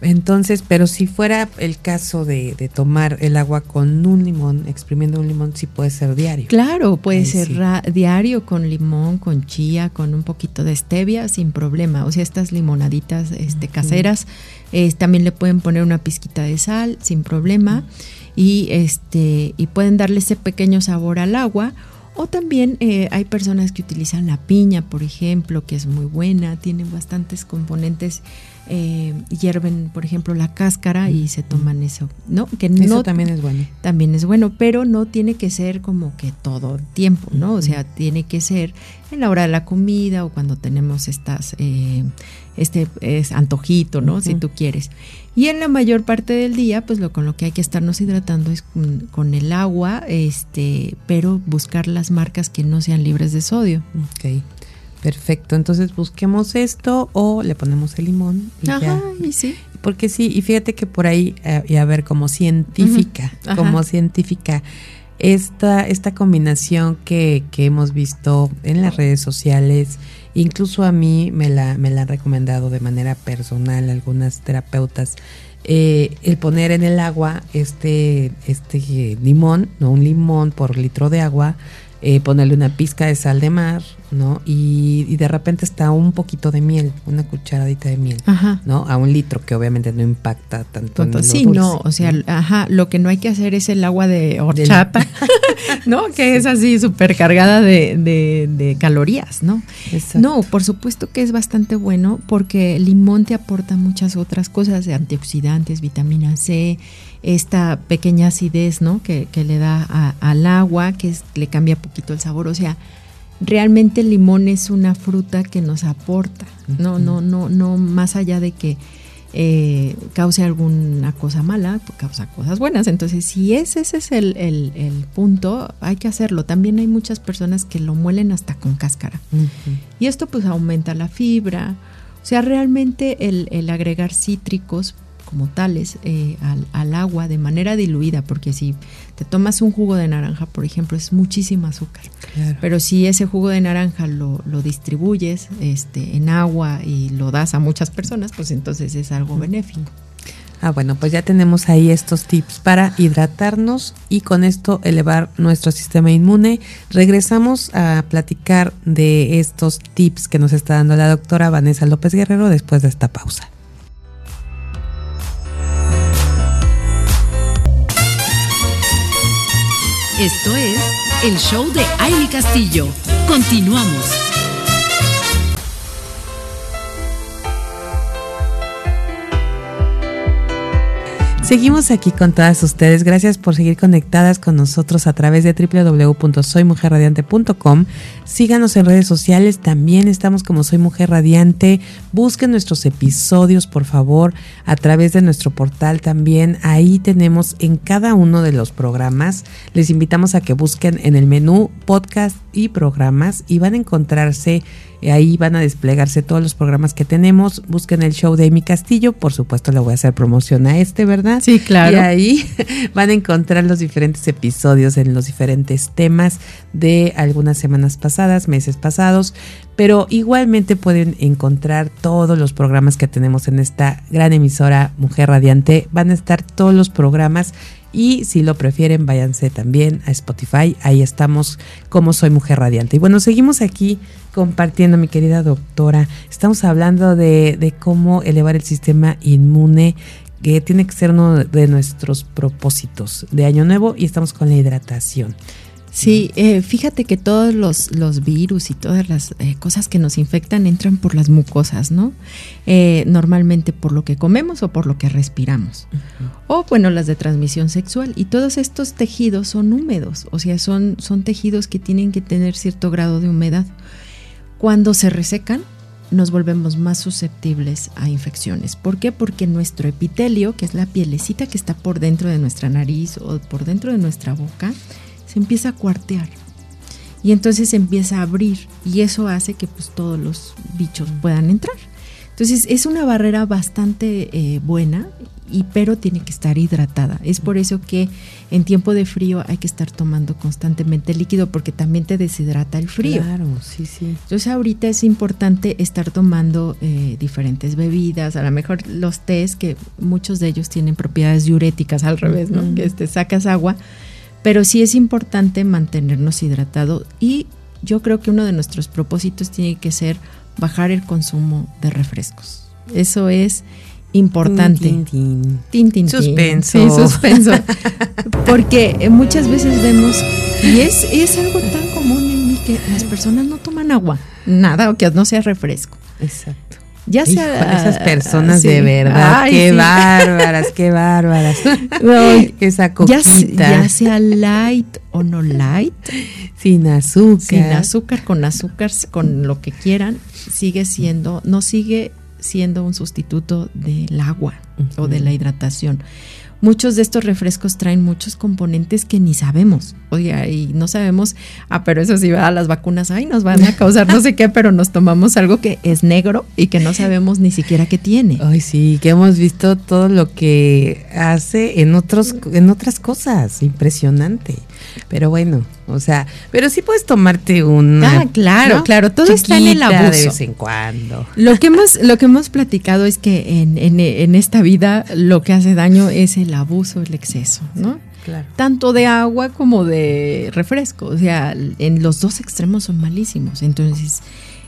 Entonces, pero si fuera el caso de, tomar el agua con un limón, exprimiendo un limón, sí puede ser diario. Claro, puede ser diario con limón, con chía, con un poquito de stevia, sin problema. O sea, estas limonaditas este, caseras, eh, también le pueden poner una pizquita de sal, sin problema y, este, y pueden darle ese pequeño sabor al agua. O también eh, hay personas que utilizan la piña, por ejemplo, que es muy buena, tiene bastantes componentes eh, hierven, por ejemplo, la cáscara y se toman eso, ¿no? Que eso también es bueno. También es bueno, pero no tiene que ser como que todo el tiempo, ¿no? O sea, tiene que ser en la hora de la comida o cuando tenemos estas, eh, este es antojito, ¿no? Si tú quieres. Y en la mayor parte del día, pues lo con lo que hay que estarnos hidratando es con, el agua, este, pero buscar las marcas que no sean libres de sodio. Ok. Perfecto, entonces busquemos esto o le ponemos el limón. Y Ajá, y sí. Porque sí, y fíjate que por ahí, eh, y a ver, como científica, como científica, esta, esta combinación que, que hemos visto en las redes sociales, incluso a mí me la, me la han recomendado de manera personal algunas terapeutas, eh, el poner en el agua este, este limón, no un limón por litro de agua, eh, ponerle una pizca de sal de mar, ¿no? Y, de repente está un poquito de miel, una cucharadita de miel, ¿no? A un litro, que obviamente no impacta tanto. En sí, no, o sea, ajá, lo que no hay que hacer es el agua de horchata, ¿no? Que es así súper cargada de, de, calorías, ¿no? No, por supuesto que es bastante bueno porque el limón te aporta muchas otras cosas, antioxidantes, vitamina C, esta pequeña acidez, ¿no? Que, que le da al agua, que le cambia poquito el sabor, o sea, realmente el limón es una fruta que nos aporta, no, no, no, no, más allá de que eh, cause alguna cosa mala, pues causa cosas buenas. Entonces, si ese, ese es el, el, punto, hay que hacerlo. También hay muchas personas que lo muelen hasta con cáscara. Y esto pues aumenta la fibra. O sea, realmente el, el agregar cítricos como tales eh, al, agua de manera diluida, porque si te tomas un jugo de naranja, por ejemplo, es muchísimo azúcar. Pero si ese jugo de naranja lo, distribuyes este, en agua y lo das a muchas personas, pues entonces es algo benéfico. Ah, bueno, pues ya tenemos ahí estos tips para hidratarnos y con esto elevar nuestro sistema inmune. Regresamos a platicar de estos tips que nos está dando la doctora Vanessa López Guerrero después de esta pausa. Esto es el show de Aile Castillo. Continuamos. Seguimos aquí con todas ustedes. Gracias por seguir conectadas con nosotros a través de www.soymujerradiante.com. Síganos en redes sociales. También estamos como Soy Mujer Radiante. Busquen nuestros episodios, por favor, a través de nuestro portal también. Ahí tenemos en cada uno de los programas. Les invitamos a que busquen en el menú podcast y programas y van a encontrarse Ahí van a desplegarse todos los programas que tenemos. Busquen el show de Amy Castillo. Por supuesto, le voy a hacer promoción a este, ¿verdad? Sí, claro. Y ahí van a encontrar los diferentes episodios en los diferentes temas de algunas semanas pasadas, meses pasados. Pero igualmente pueden encontrar todos los programas que tenemos en esta gran emisora Mujer Radiante. Van a estar todos los programas y si lo prefieren, váyanse también a Spotify. Ahí estamos como Soy Mujer Radiante. Y bueno, seguimos aquí compartiendo, mi querida doctora. Estamos hablando de cómo elevar el sistema inmune que tiene que ser uno de nuestros propósitos de Año Nuevo y estamos con la hidratación. Sí, eh, fíjate que todos los, los, virus y todas las eh, cosas que nos infectan entran por las mucosas, ¿no? Eh, normalmente por lo que comemos o por lo que respiramos. O bueno, las de transmisión sexual. Y todos estos tejidos son húmedos, o sea, son, son tejidos que tienen que tener cierto grado de humedad. Cuando se resecan, nos volvemos más susceptibles a infecciones. ¿Por qué? Porque nuestro epitelio, que es la pielecita que está por dentro de nuestra nariz o por dentro de nuestra boca, se empieza a cuartear y entonces se empieza a abrir y eso hace que pues todos los bichos puedan entrar. Entonces es una barrera bastante eh, buena, y, pero tiene que estar hidratada. Es por eso que en tiempo de frío hay que estar tomando constantemente líquido porque también te deshidrata el frío. Claro, sí, sí. Entonces ahorita es importante estar tomando eh, diferentes bebidas, a lo mejor los tés, que muchos de ellos tienen propiedades diuréticas al revés, ¿no? Que te sacas agua pero sí es importante mantenernos hidratados y yo creo que uno de nuestros propósitos tiene que ser bajar el consumo de refrescos. Eso es importante. Tin, tin, suspenso. Sí, suspenso. Porque muchas veces vemos, y es, es algo tan común en mí que las personas no toman agua, nada, o que no sea refresco. Exacto. Ya sea esas personas de verdad, qué bárbaras, qué bárbaras. Esa coquita. Ya, sea light o no light, sin azúcar, sin azúcar, con azúcar, con lo que quieran, sigue siendo, no sigue siendo un sustituto del agua o de la hidratación muchos de estos refrescos traen muchos componentes que ni sabemos. Oye, y no sabemos, ah, pero eso sí va a las vacunas, ay, nos van a causar no sé qué, pero nos tomamos algo que es negro y que no sabemos ni siquiera qué tiene. Ay, sí, que hemos visto todo lo que hace en otros en otras cosas, impresionante. Pero bueno, o sea, pero sí puedes tomarte un Ah, claro, claro, todo está en el abuso. de vez en cuando. Lo que hemos lo que hemos platicado es que en, en, en esta vida lo que hace daño es el abuso, el exceso, ¿no? Claro. Tanto de agua como de refresco. O sea, en los dos extremos son malísimos. Entonces,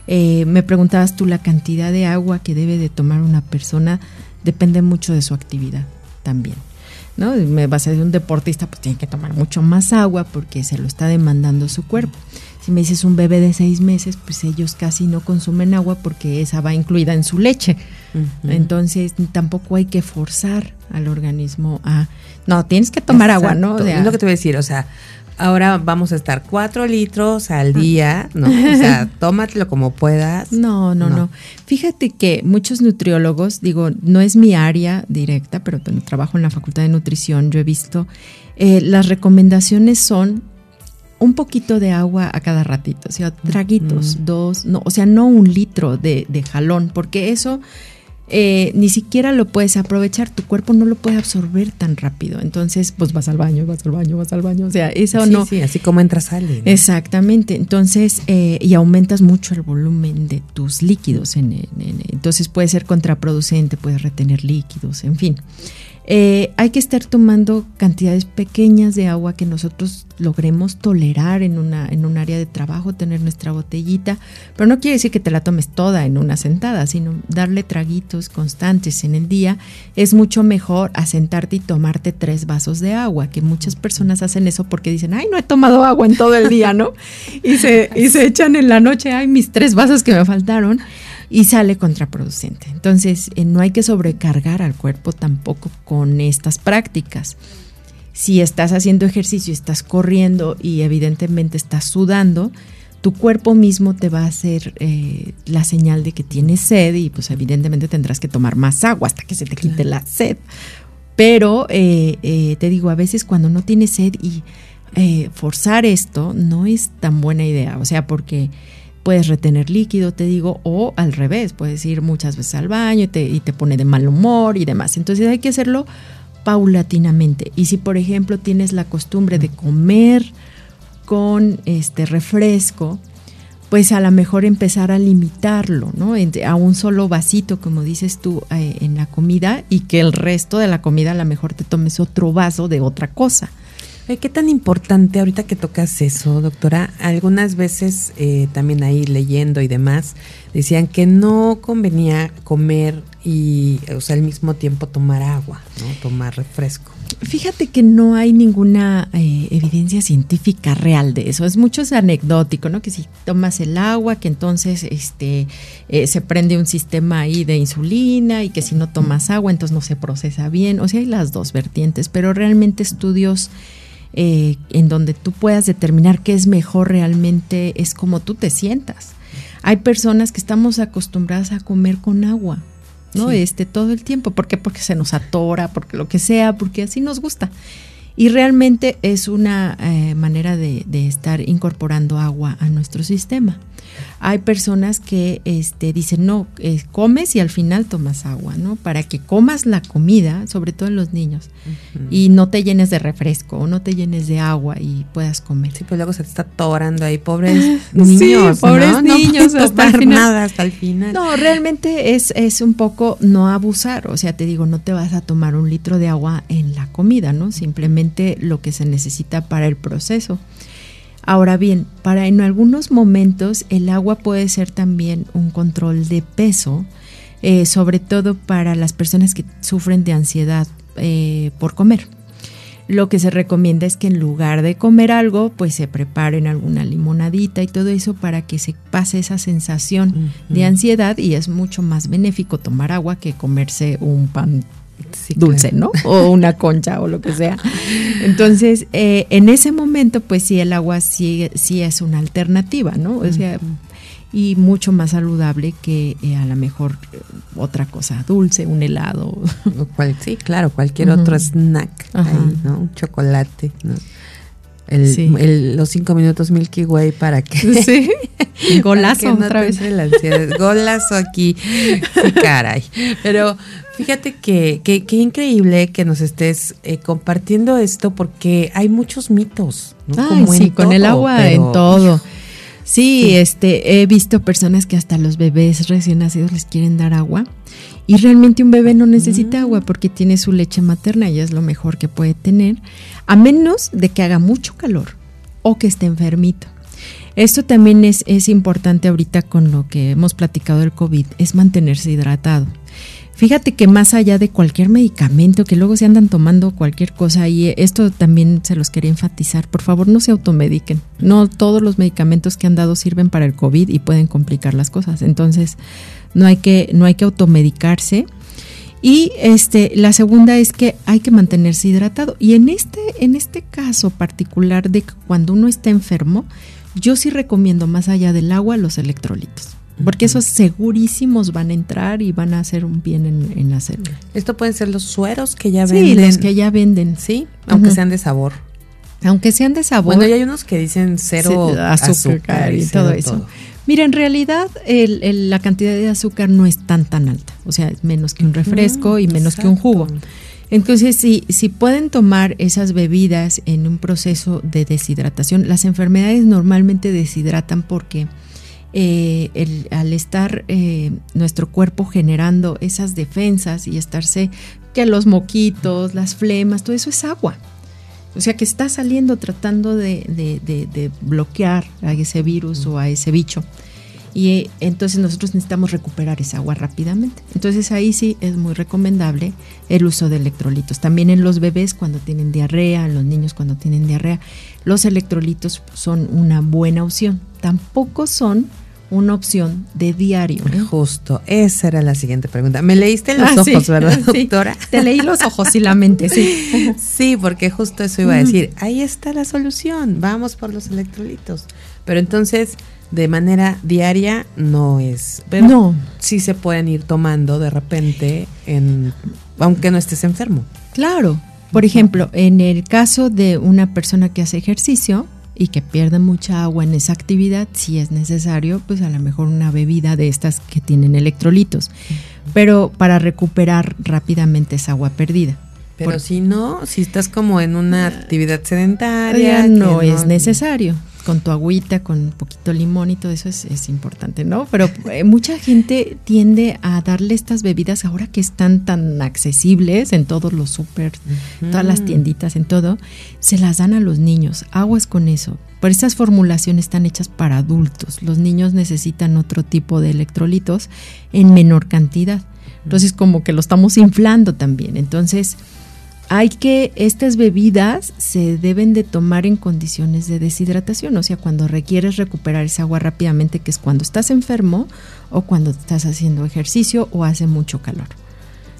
eh, me preguntabas tú, la cantidad de agua que debe de tomar una persona depende mucho de su actividad también. ¿No? Me vas a decir un deportista, pues tiene que tomar mucho más agua porque se lo está demandando su cuerpo. Si me dices un bebé de seis meses, pues ellos casi no consumen agua porque esa va incluida en su leche. Entonces tampoco hay que forzar al organismo a... No, tienes que tomar agua, ¿no? es lo que te voy a decir, o sea, ahora vamos a estar cuatro litros al día, ¿no? O sea, tómatelo como puedas. No, no, no, Fíjate que muchos nutriólogos, digo, no es mi área directa, pero trabajo en la Facultad de Nutrición, yo he visto, eh, las recomendaciones son un poquito de agua a cada ratito, o sea, traguitos, dos, no, o sea, no un litro de, de jalón, porque eso eh, ni siquiera lo puedes aprovechar, tu cuerpo no lo puede absorber tan rápido. Entonces, pues vas al baño, vas al baño, vas al baño. O sea, eso no. Sí, así como entras, sale. Exactamente. Entonces, eh, y aumentas mucho el volumen de tus líquidos. En, entonces, puede ser contraproducente, puedes retener líquidos, en fin. Eh, hay que estar tomando cantidades pequeñas de agua que nosotros logremos tolerar en, una, en un área de trabajo, tener nuestra botellita, pero no quiere decir que te la tomes toda en una sentada, sino darle traguitos constantes en el día. Es mucho mejor asentarte y tomarte tres vasos de agua, que muchas personas hacen eso porque dicen, ay, no he tomado agua en todo el día, ¿no? Y se, y se echan en la noche, ay, mis tres vasos que me faltaron y sale contraproducente. Entonces, eh, no hay que sobrecargar al cuerpo tampoco con estas prácticas. Si estás haciendo ejercicio, estás corriendo y evidentemente estás sudando, tu cuerpo mismo te va a hacer eh, la señal de que tienes sed y pues evidentemente tendrás que tomar más agua hasta que se te quite la sed. Pero eh, te digo, a veces cuando no tienes sed y forzar esto no es tan buena idea, o sea, porque puedes retener líquido, te digo, o al revés, puedes ir muchas veces al baño y te, pone de mal humor y demás. Entonces hay que hacerlo paulatinamente. Y si por ejemplo tienes la costumbre de comer con este refresco, pues a lo mejor empezar a limitarlo, ¿no? A un solo vasito, como dices tú, eh, en la comida y que el resto de la comida a lo mejor te tomes otro vaso de otra cosa. ¿Qué tan importante ahorita que tocas eso, doctora? Algunas veces eh, también ahí leyendo y demás decían que no convenía comer y o sea, al mismo tiempo tomar agua, ¿no? tomar refresco. Fíjate que no hay ninguna eh, evidencia científica real de eso. Es mucho anecdótico, ¿no? Que si tomas el agua, que entonces este eh, se prende un sistema ahí de insulina y que si no tomas agua, entonces no se procesa bien. O sea, hay las dos vertientes, pero realmente estudios eh, en donde tú puedas determinar qué es mejor realmente es como tú te sientas. Hay personas que estamos acostumbradas a comer con agua, ¿no? Este todo el tiempo, ¿por qué? Porque se nos atora, porque lo que sea, porque así nos gusta. Y realmente es una eh, manera de, estar incorporando agua a nuestro sistema. Hay personas que este, dicen, no, eh, comes y al final tomas agua, ¿no? Para que comas la comida, sobre todo en los niños, y no te llenes de refresco o no te llenes de agua y puedas comer. Sí, pues luego se te está atorando ahí, pobres niños. Sí, pobres niños, hasta el final. Nada hasta el final. No, realmente es, es un poco no abusar, o sea, te digo, no te vas a tomar un litro de agua en la comida, ¿no? Simplemente lo que se necesita para el proceso. Ahora bien, para en algunos momentos el agua puede ser también un control de peso, eh, sobre todo para las personas que sufren de ansiedad eh, por comer. lo que se recomienda es que en lugar de comer algo, pues se preparen alguna limonadita y todo eso para que se pase esa sensación de ansiedad y es mucho más benéfico tomar agua que comerse un pan dulce, ¿no? O una concha o lo que sea. Entonces, eh, en ese momento, pues sí, el agua sí, sí es una alternativa, ¿no? O sea, y mucho más saludable que eh, a lo mejor eh, otra cosa dulce, un helado. sí, claro, cualquier otro snack, ahí, ¿no? Un chocolate, ¿no? El, los cinco minutos Milky Way para que. Sí. Golazo otra vez. Golazo aquí. caray. Pero fíjate que, qué increíble que nos estés eh, compartiendo esto porque hay muchos mitos. ¿no? sí, con el agua en todo. Sí, este, he visto personas que hasta los bebés recién nacidos les quieren dar agua y realmente un bebé no necesita mm. agua porque tiene su leche materna y es lo mejor que puede tener, a menos de que haga mucho calor o que esté enfermito. Esto también es, es importante ahorita con lo que hemos platicado del COVID, es mantenerse hidratado. Fíjate que más allá de cualquier medicamento, que luego se andan tomando cualquier cosa, y esto también se los quería enfatizar, por favor no se automediquen. No todos los medicamentos que han dado sirven para el COVID y pueden complicar las cosas. Entonces, no hay que, no hay que automedicarse. Y este, la segunda es que hay que mantenerse hidratado. Y en este, en este caso particular de cuando uno está enfermo, yo sí recomiendo más allá del agua los electrolitos porque esos segurísimos van a entrar y van a hacer un bien en, la célula. Esto pueden ser los sueros que ya venden. Sí, los que ya venden. Sí, aunque sean de sabor. Aunque sean de sabor. Bueno, y hay unos que dicen cero azúcar, y, todo eso. Mira, en realidad la cantidad de azúcar no es tan tan alta, o sea, es menos que un refresco y menos que un jugo. Entonces, si, si pueden tomar esas bebidas en un proceso de deshidratación, las enfermedades normalmente deshidratan porque eh, el, al estar eh, nuestro cuerpo generando esas defensas y estarse, que los moquitos, las flemas, todo eso es agua. O sea que está saliendo tratando de, de, bloquear a ese virus o a ese bicho. Y eh, entonces nosotros necesitamos recuperar esa agua rápidamente. Entonces ahí sí es muy recomendable el uso de electrolitos. También en los bebés cuando tienen diarrea, en los niños cuando tienen diarrea, los electrolitos son una buena opción. Tampoco son una opción de diario. Justo, esa era la siguiente pregunta. Me leíste los ah, ojos, ¿verdad, doctora? Te leí los ojos y la mente, sí. Sí, porque justo eso iba a decir. Ahí está la solución, vamos por los electrolitos. Pero entonces, de manera diaria no es. Pero no. sí se pueden ir tomando de repente, en, aunque no estés enfermo. Claro. Por ejemplo, en el caso de una persona que hace ejercicio, y que pierden mucha agua en esa actividad, si es necesario, pues a lo mejor una bebida de estas que tienen electrolitos, pero para recuperar rápidamente esa agua perdida. Pero si no, si estás como en una actividad sedentaria, no es necesario con tu agüita, con un poquito limón y todo eso es, importante, ¿no? Pero eh, mucha gente tiende a darle estas bebidas ahora que están tan accesibles en todos los súper, todas las tienditas, en todo, se las dan a los niños. Aguas con eso. Pero estas formulaciones están hechas para adultos. Los niños necesitan otro tipo de electrolitos en menor cantidad. Entonces, como que lo estamos inflando también. Entonces, hay que, estas bebidas se deben de tomar en condiciones de deshidratación, o sea, cuando requieres recuperar esa agua rápidamente, que es cuando estás enfermo o cuando estás haciendo ejercicio o hace mucho calor.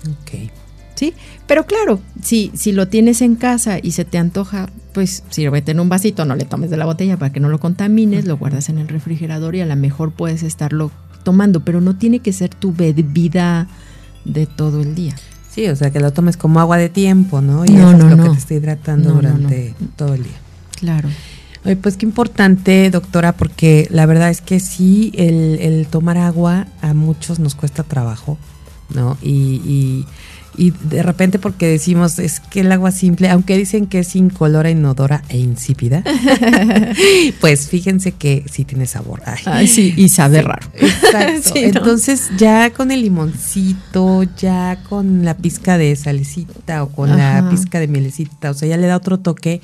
Ok. ¿Sí? Pero claro, si, si lo tienes en casa y se te antoja, pues sírvete en un vasito, no le tomes de la botella para que no lo contamines, lo guardas en el refrigerador y a lo mejor puedes estarlo tomando, pero no tiene que ser tu bebida de todo el día. Sí, o sea, que lo tomes como agua de tiempo, ¿no? Y eso es lo que te está hidratando durante todo el día. Claro. Oye, pues qué importante, doctora, porque la verdad es que sí, el, el tomar agua a muchos nos cuesta trabajo, ¿no? Y, y y de repente porque decimos es que el agua simple, aunque dicen que es incolora, inodora e insípida, pues fíjense que sí tiene sabor. Ay, sí, y sabe raro. Exacto. Entonces ya con el limoncito, ya con la pizca de salecita o con la pizca de mielecita, o sea, ya le da otro toque.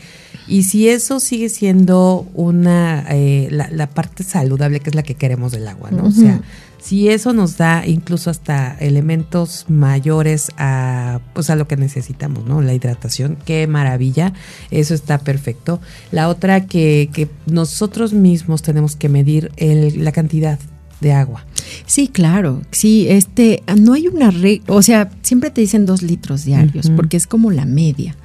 Y si eso sigue siendo una, eh, la, parte saludable, que es la que queremos del agua, ¿no? O sea, Si eso nos da incluso hasta elementos mayores a, pues a lo que necesitamos, ¿no? La hidratación, qué maravilla, eso está perfecto. La otra que, que nosotros mismos tenemos que medir el, la cantidad de agua. Sí, claro, sí, este, no hay una regla, o sea, siempre te dicen dos litros diarios, porque es como la media.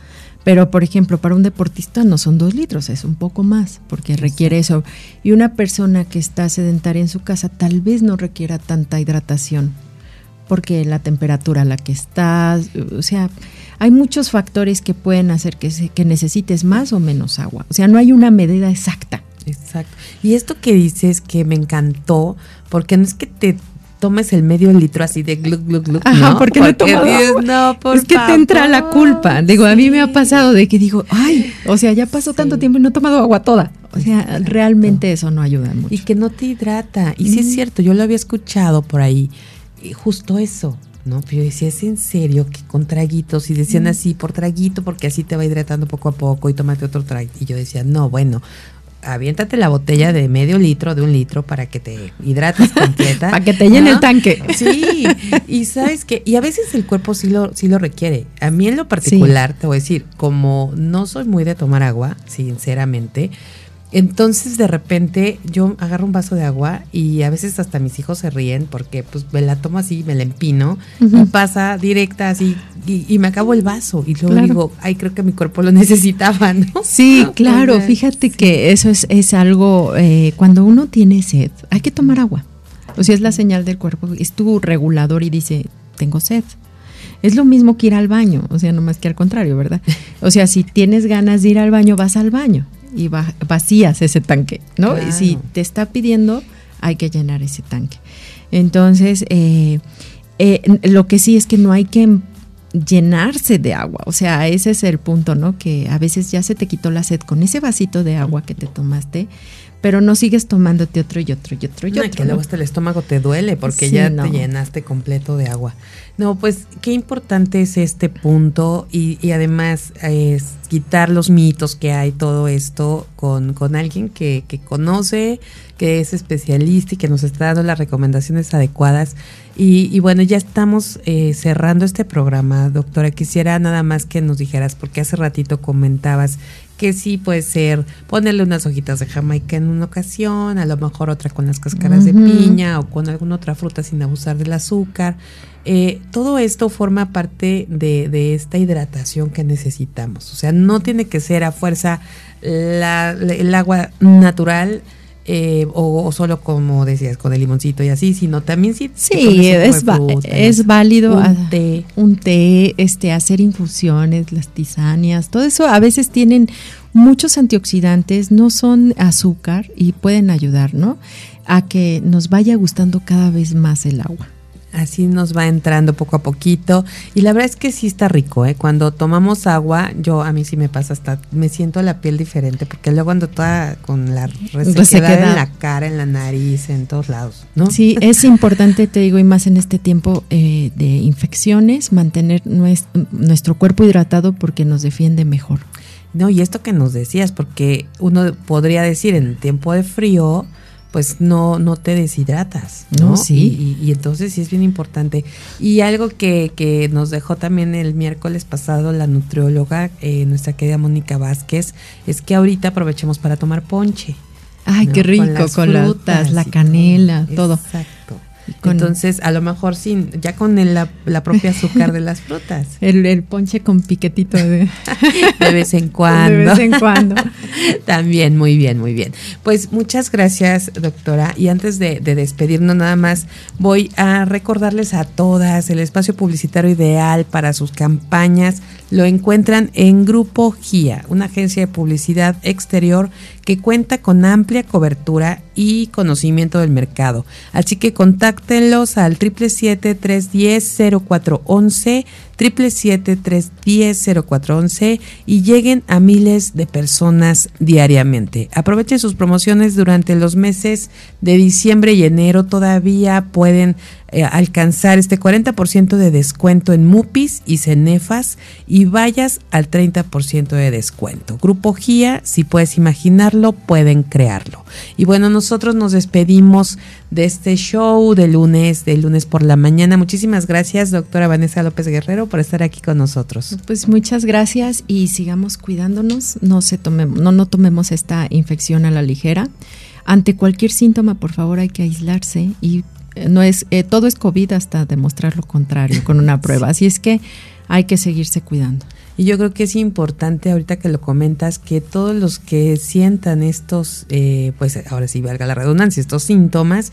Pero, por ejemplo, para un deportista no son dos litros, es un poco más, porque requiere eso. Y una persona que está sedentaria en su casa tal vez no requiera tanta hidratación, porque la temperatura a la que estás, o sea, hay muchos factores que pueden hacer que, que necesites más o menos agua. O sea, no hay una medida exacta. Exacto. Y esto que dices que me encantó, porque no es que te tomes el medio litro así de gluk, gluk, gluk. Ajá, porque, no he tomado no, por Es que te entra la culpa. Digo, a mí me ha pasado de que digo, ay, o sea, ya pasó tanto tiempo y no he tomado agua toda. O sea, realmente eso no ayuda mucho. Y que no te hidrata. Y sí es cierto, yo lo había escuchado por ahí. Y justo eso, ¿no? Pero yo decía, ¿es en serio que con traguitos? Y decían así, por traguito, porque así te va hidratando poco a poco y tómate otro traguito. Y yo decía, no, bueno, aviéntate la botella de medio litro, de un litro, para que te hidrates completa. para que te llene el tanque. Sí, y sabes que, y a veces el cuerpo sí lo, sí lo requiere. A mí en lo particular, te voy a decir, como no soy muy de tomar agua, sinceramente, entonces de repente yo agarro un vaso de agua y a veces hasta mis hijos se ríen porque pues me la tomo así, me la empino y pasa directa así y, me acabo el vaso y luego digo, ay creo que mi cuerpo lo necesitaba, ¿no? Sí, claro, fíjate que eso es, es algo, eh, cuando uno tiene sed, hay que tomar agua. O sea, es la señal del cuerpo, es tu regulador y dice, tengo sed. Es lo mismo que ir al baño, o sea, no más que al contrario, ¿verdad? O sea, si tienes ganas de ir al baño, vas al baño y vacías ese tanque, ¿no? Y si te está pidiendo, hay que llenar ese tanque. Entonces, eh, eh, lo que sí es que no hay que llenarse de agua, o sea, ese es el punto, ¿no? Que a veces ya se te quitó la sed con ese vasito de agua que te tomaste, pero no sigues tomándote otro y otro y otro y otro. que luego hasta el estómago te duele porque ya te llenaste completo de agua. No, pues qué importante es este punto y, y además es quitar los mitos que hay todo esto con, con alguien que, que conoce, que es especialista y que nos está dando las recomendaciones adecuadas. Y, y bueno, ya estamos eh, cerrando este programa, doctora. Quisiera nada más que nos dijeras, porque hace ratito comentabas que sí puede ser ponerle unas hojitas de jamaica en una ocasión, a lo mejor otra con las cáscaras de piña o con alguna otra fruta sin abusar del azúcar. Eh, todo esto forma parte de, de, esta hidratación que necesitamos. O sea, no tiene que ser a fuerza el agua natural. Eh, o, solo como decías con el limoncito y así, sino también sí. Sí, es, es válido un té. un té, este, hacer infusiones, las tisanas, todo eso a veces tienen muchos antioxidantes, no son azúcar y pueden ayudar, ¿no? A que nos vaya gustando cada vez más el agua. Así nos va entrando poco a poquito. Y la verdad es que sí está rico, ¿eh? Cuando tomamos agua, yo a mí sí me pasa hasta, me siento la piel diferente, porque luego ando toda con la resequedad en la cara, en la nariz, en todos lados, ¿no? Sí, es importante, te digo, y más en este tiempo eh, de infecciones, mantener nuestro cuerpo hidratado porque nos defiende mejor. No, y esto que nos decías, porque uno podría decir en tiempo de frío, pues no, no te deshidratas, ¿no? sí. Y, entonces sí es bien importante. Y algo que, que nos dejó también el miércoles pasado la nutrióloga, eh, nuestra querida Mónica Vázquez, es que ahorita aprovechemos para tomar ponche. Ay, qué rico, con, las frutas, la canela, todo. Exacto. Entonces, a lo mejor sin, ya con la, propia azúcar de las frutas. El, ponche con piquetito de... de vez en cuando. De vez en cuando. También, muy bien, muy bien. Pues muchas gracias, doctora. Y antes de, de despedirnos nada más, voy a recordarles a todas el espacio publicitario ideal para sus campañas. Lo encuentran en Grupo GIA, una agencia de publicidad exterior que cuenta con amplia cobertura y conocimiento del mercado. Así que contáctenlos al 777-310-0411, 777-310-0411 y lleguen a miles de personas diariamente. Aprovechen sus promociones durante los meses de diciembre y enero. Todavía pueden eh, alcanzar este 40% de descuento en MUPIs y Cenefas y vayas al 30% de descuento. Grupo GIA, si puedes imaginarlo, pueden crearlo. Y bueno, nosotros nos despedimos de este show de lunes, de lunes por la mañana. Muchísimas gracias, doctora Vanessa López Guerrero, por estar aquí con nosotros. Pues muchas gracias y sigamos cuidándonos, no se tomemos, no, no tomemos esta infección a la ligera. Ante cualquier síntoma, por favor, hay que aislarse y no es eh, todo es COVID hasta demostrar lo contrario con una prueba. Así es que hay que seguirse cuidando. Y yo creo que es importante ahorita que lo comentas que todos los que sientan estos, eh, pues ahora sí valga la redundancia, estos síntomas,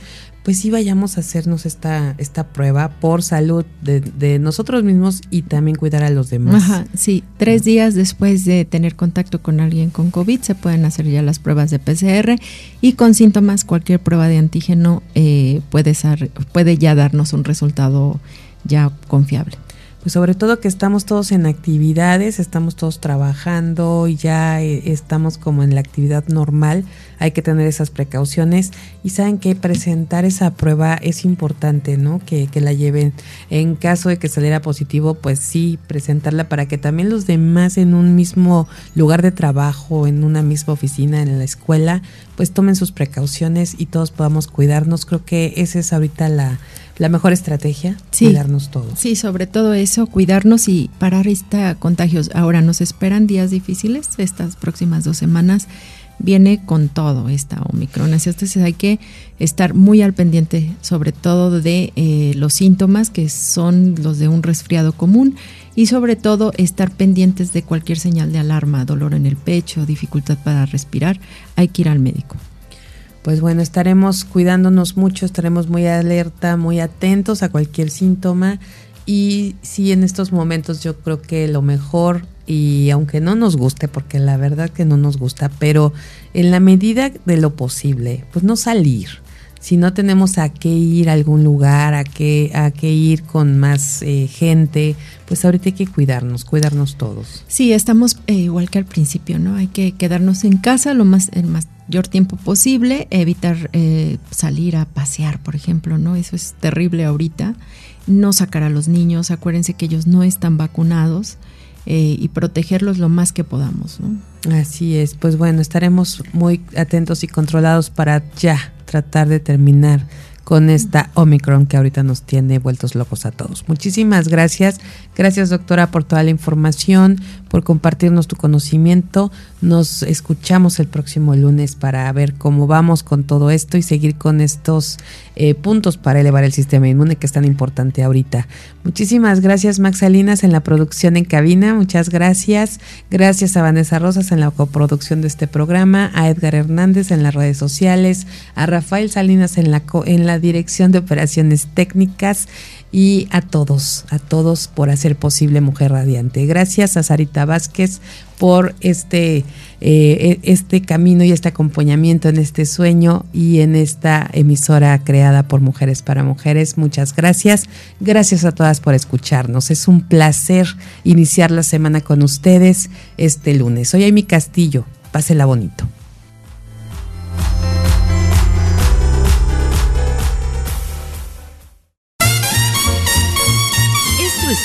pues sí vayamos a hacernos esta, esta prueba por salud de, nosotros mismos y también cuidar a los demás. Ajá, sí, tres días después de tener contacto con alguien con COVID se pueden hacer ya las pruebas de PCR y con síntomas cualquier prueba de antígeno eh, puede, ser, puede ya darnos un resultado ya confiable pues sobre todo que estamos todos en actividades, estamos todos trabajando y ya eh, estamos como en la actividad normal, hay que tener esas precauciones y saben que presentar esa prueba es importante, ¿no? Que, que la lleven. En caso de que saliera positivo, pues sí, presentarla para que también los demás en un mismo lugar de trabajo, en una misma oficina, en la escuela, pues tomen sus precauciones y todos podamos cuidarnos. Creo que esa es ahorita la la mejor estrategia, cuidarnos todos. Sí, sobre todo eso, cuidarnos y parar esta contagios. Ahora nos esperan días difíciles, estas próximas dos semanas viene con todo esta Omicron. Así entonces hay que estar muy al pendiente, sobre todo de eh, los síntomas que son los de un resfriado común y sobre todo estar pendientes de cualquier señal de alarma, dolor en el pecho, dificultad para respirar. Hay que ir al médico pues bueno, estaremos cuidándonos mucho, estaremos muy alerta, muy atentos a cualquier síntoma y sí en estos momentos yo creo que lo mejor y aunque no nos guste, porque la verdad que no nos gusta, pero en la medida de lo posible, pues no salir. Si no tenemos a qué ir a algún lugar, a qué, a qué ir con más eh, gente, pues ahorita hay que cuidarnos, cuidarnos todos. Sí, estamos eh, igual que al principio, ¿no? Hay que quedarnos en casa lo más, el más mayor tiempo posible, evitar eh, salir a pasear, por ejemplo, ¿no? Eso es terrible ahorita. No sacar a los niños, acuérdense que ellos no están vacunados eh, y protegerlos lo más que podamos. Así es, pues bueno, estaremos muy atentos y controlados para ya tratar de terminar con esta Omicron que ahorita nos tiene vueltos locos a todos. Muchísimas gracias. Gracias doctora por toda la información, por compartirnos tu conocimiento. Nos escuchamos el próximo lunes para ver cómo vamos con todo esto y seguir con estos eh, puntos para elevar el sistema inmune que es tan importante ahorita. Muchísimas gracias Max Salinas en la producción en cabina, muchas gracias. Gracias a Vanessa Rosas en la coproducción de este programa, a Edgar Hernández en las redes sociales, a Rafael Salinas en la, en la dirección de operaciones técnicas y a todos, a todos por hacer posible Mujer Radiante. Gracias a Sarita Vázquez por este, eh, este camino y este acompañamiento en este sueño y en esta emisora creada por Mujeres para Mujeres. Muchas gracias. Gracias a todas por escucharnos. Es un placer iniciar la semana con ustedes este lunes. Soy Amy Castillo. Pásela bonito.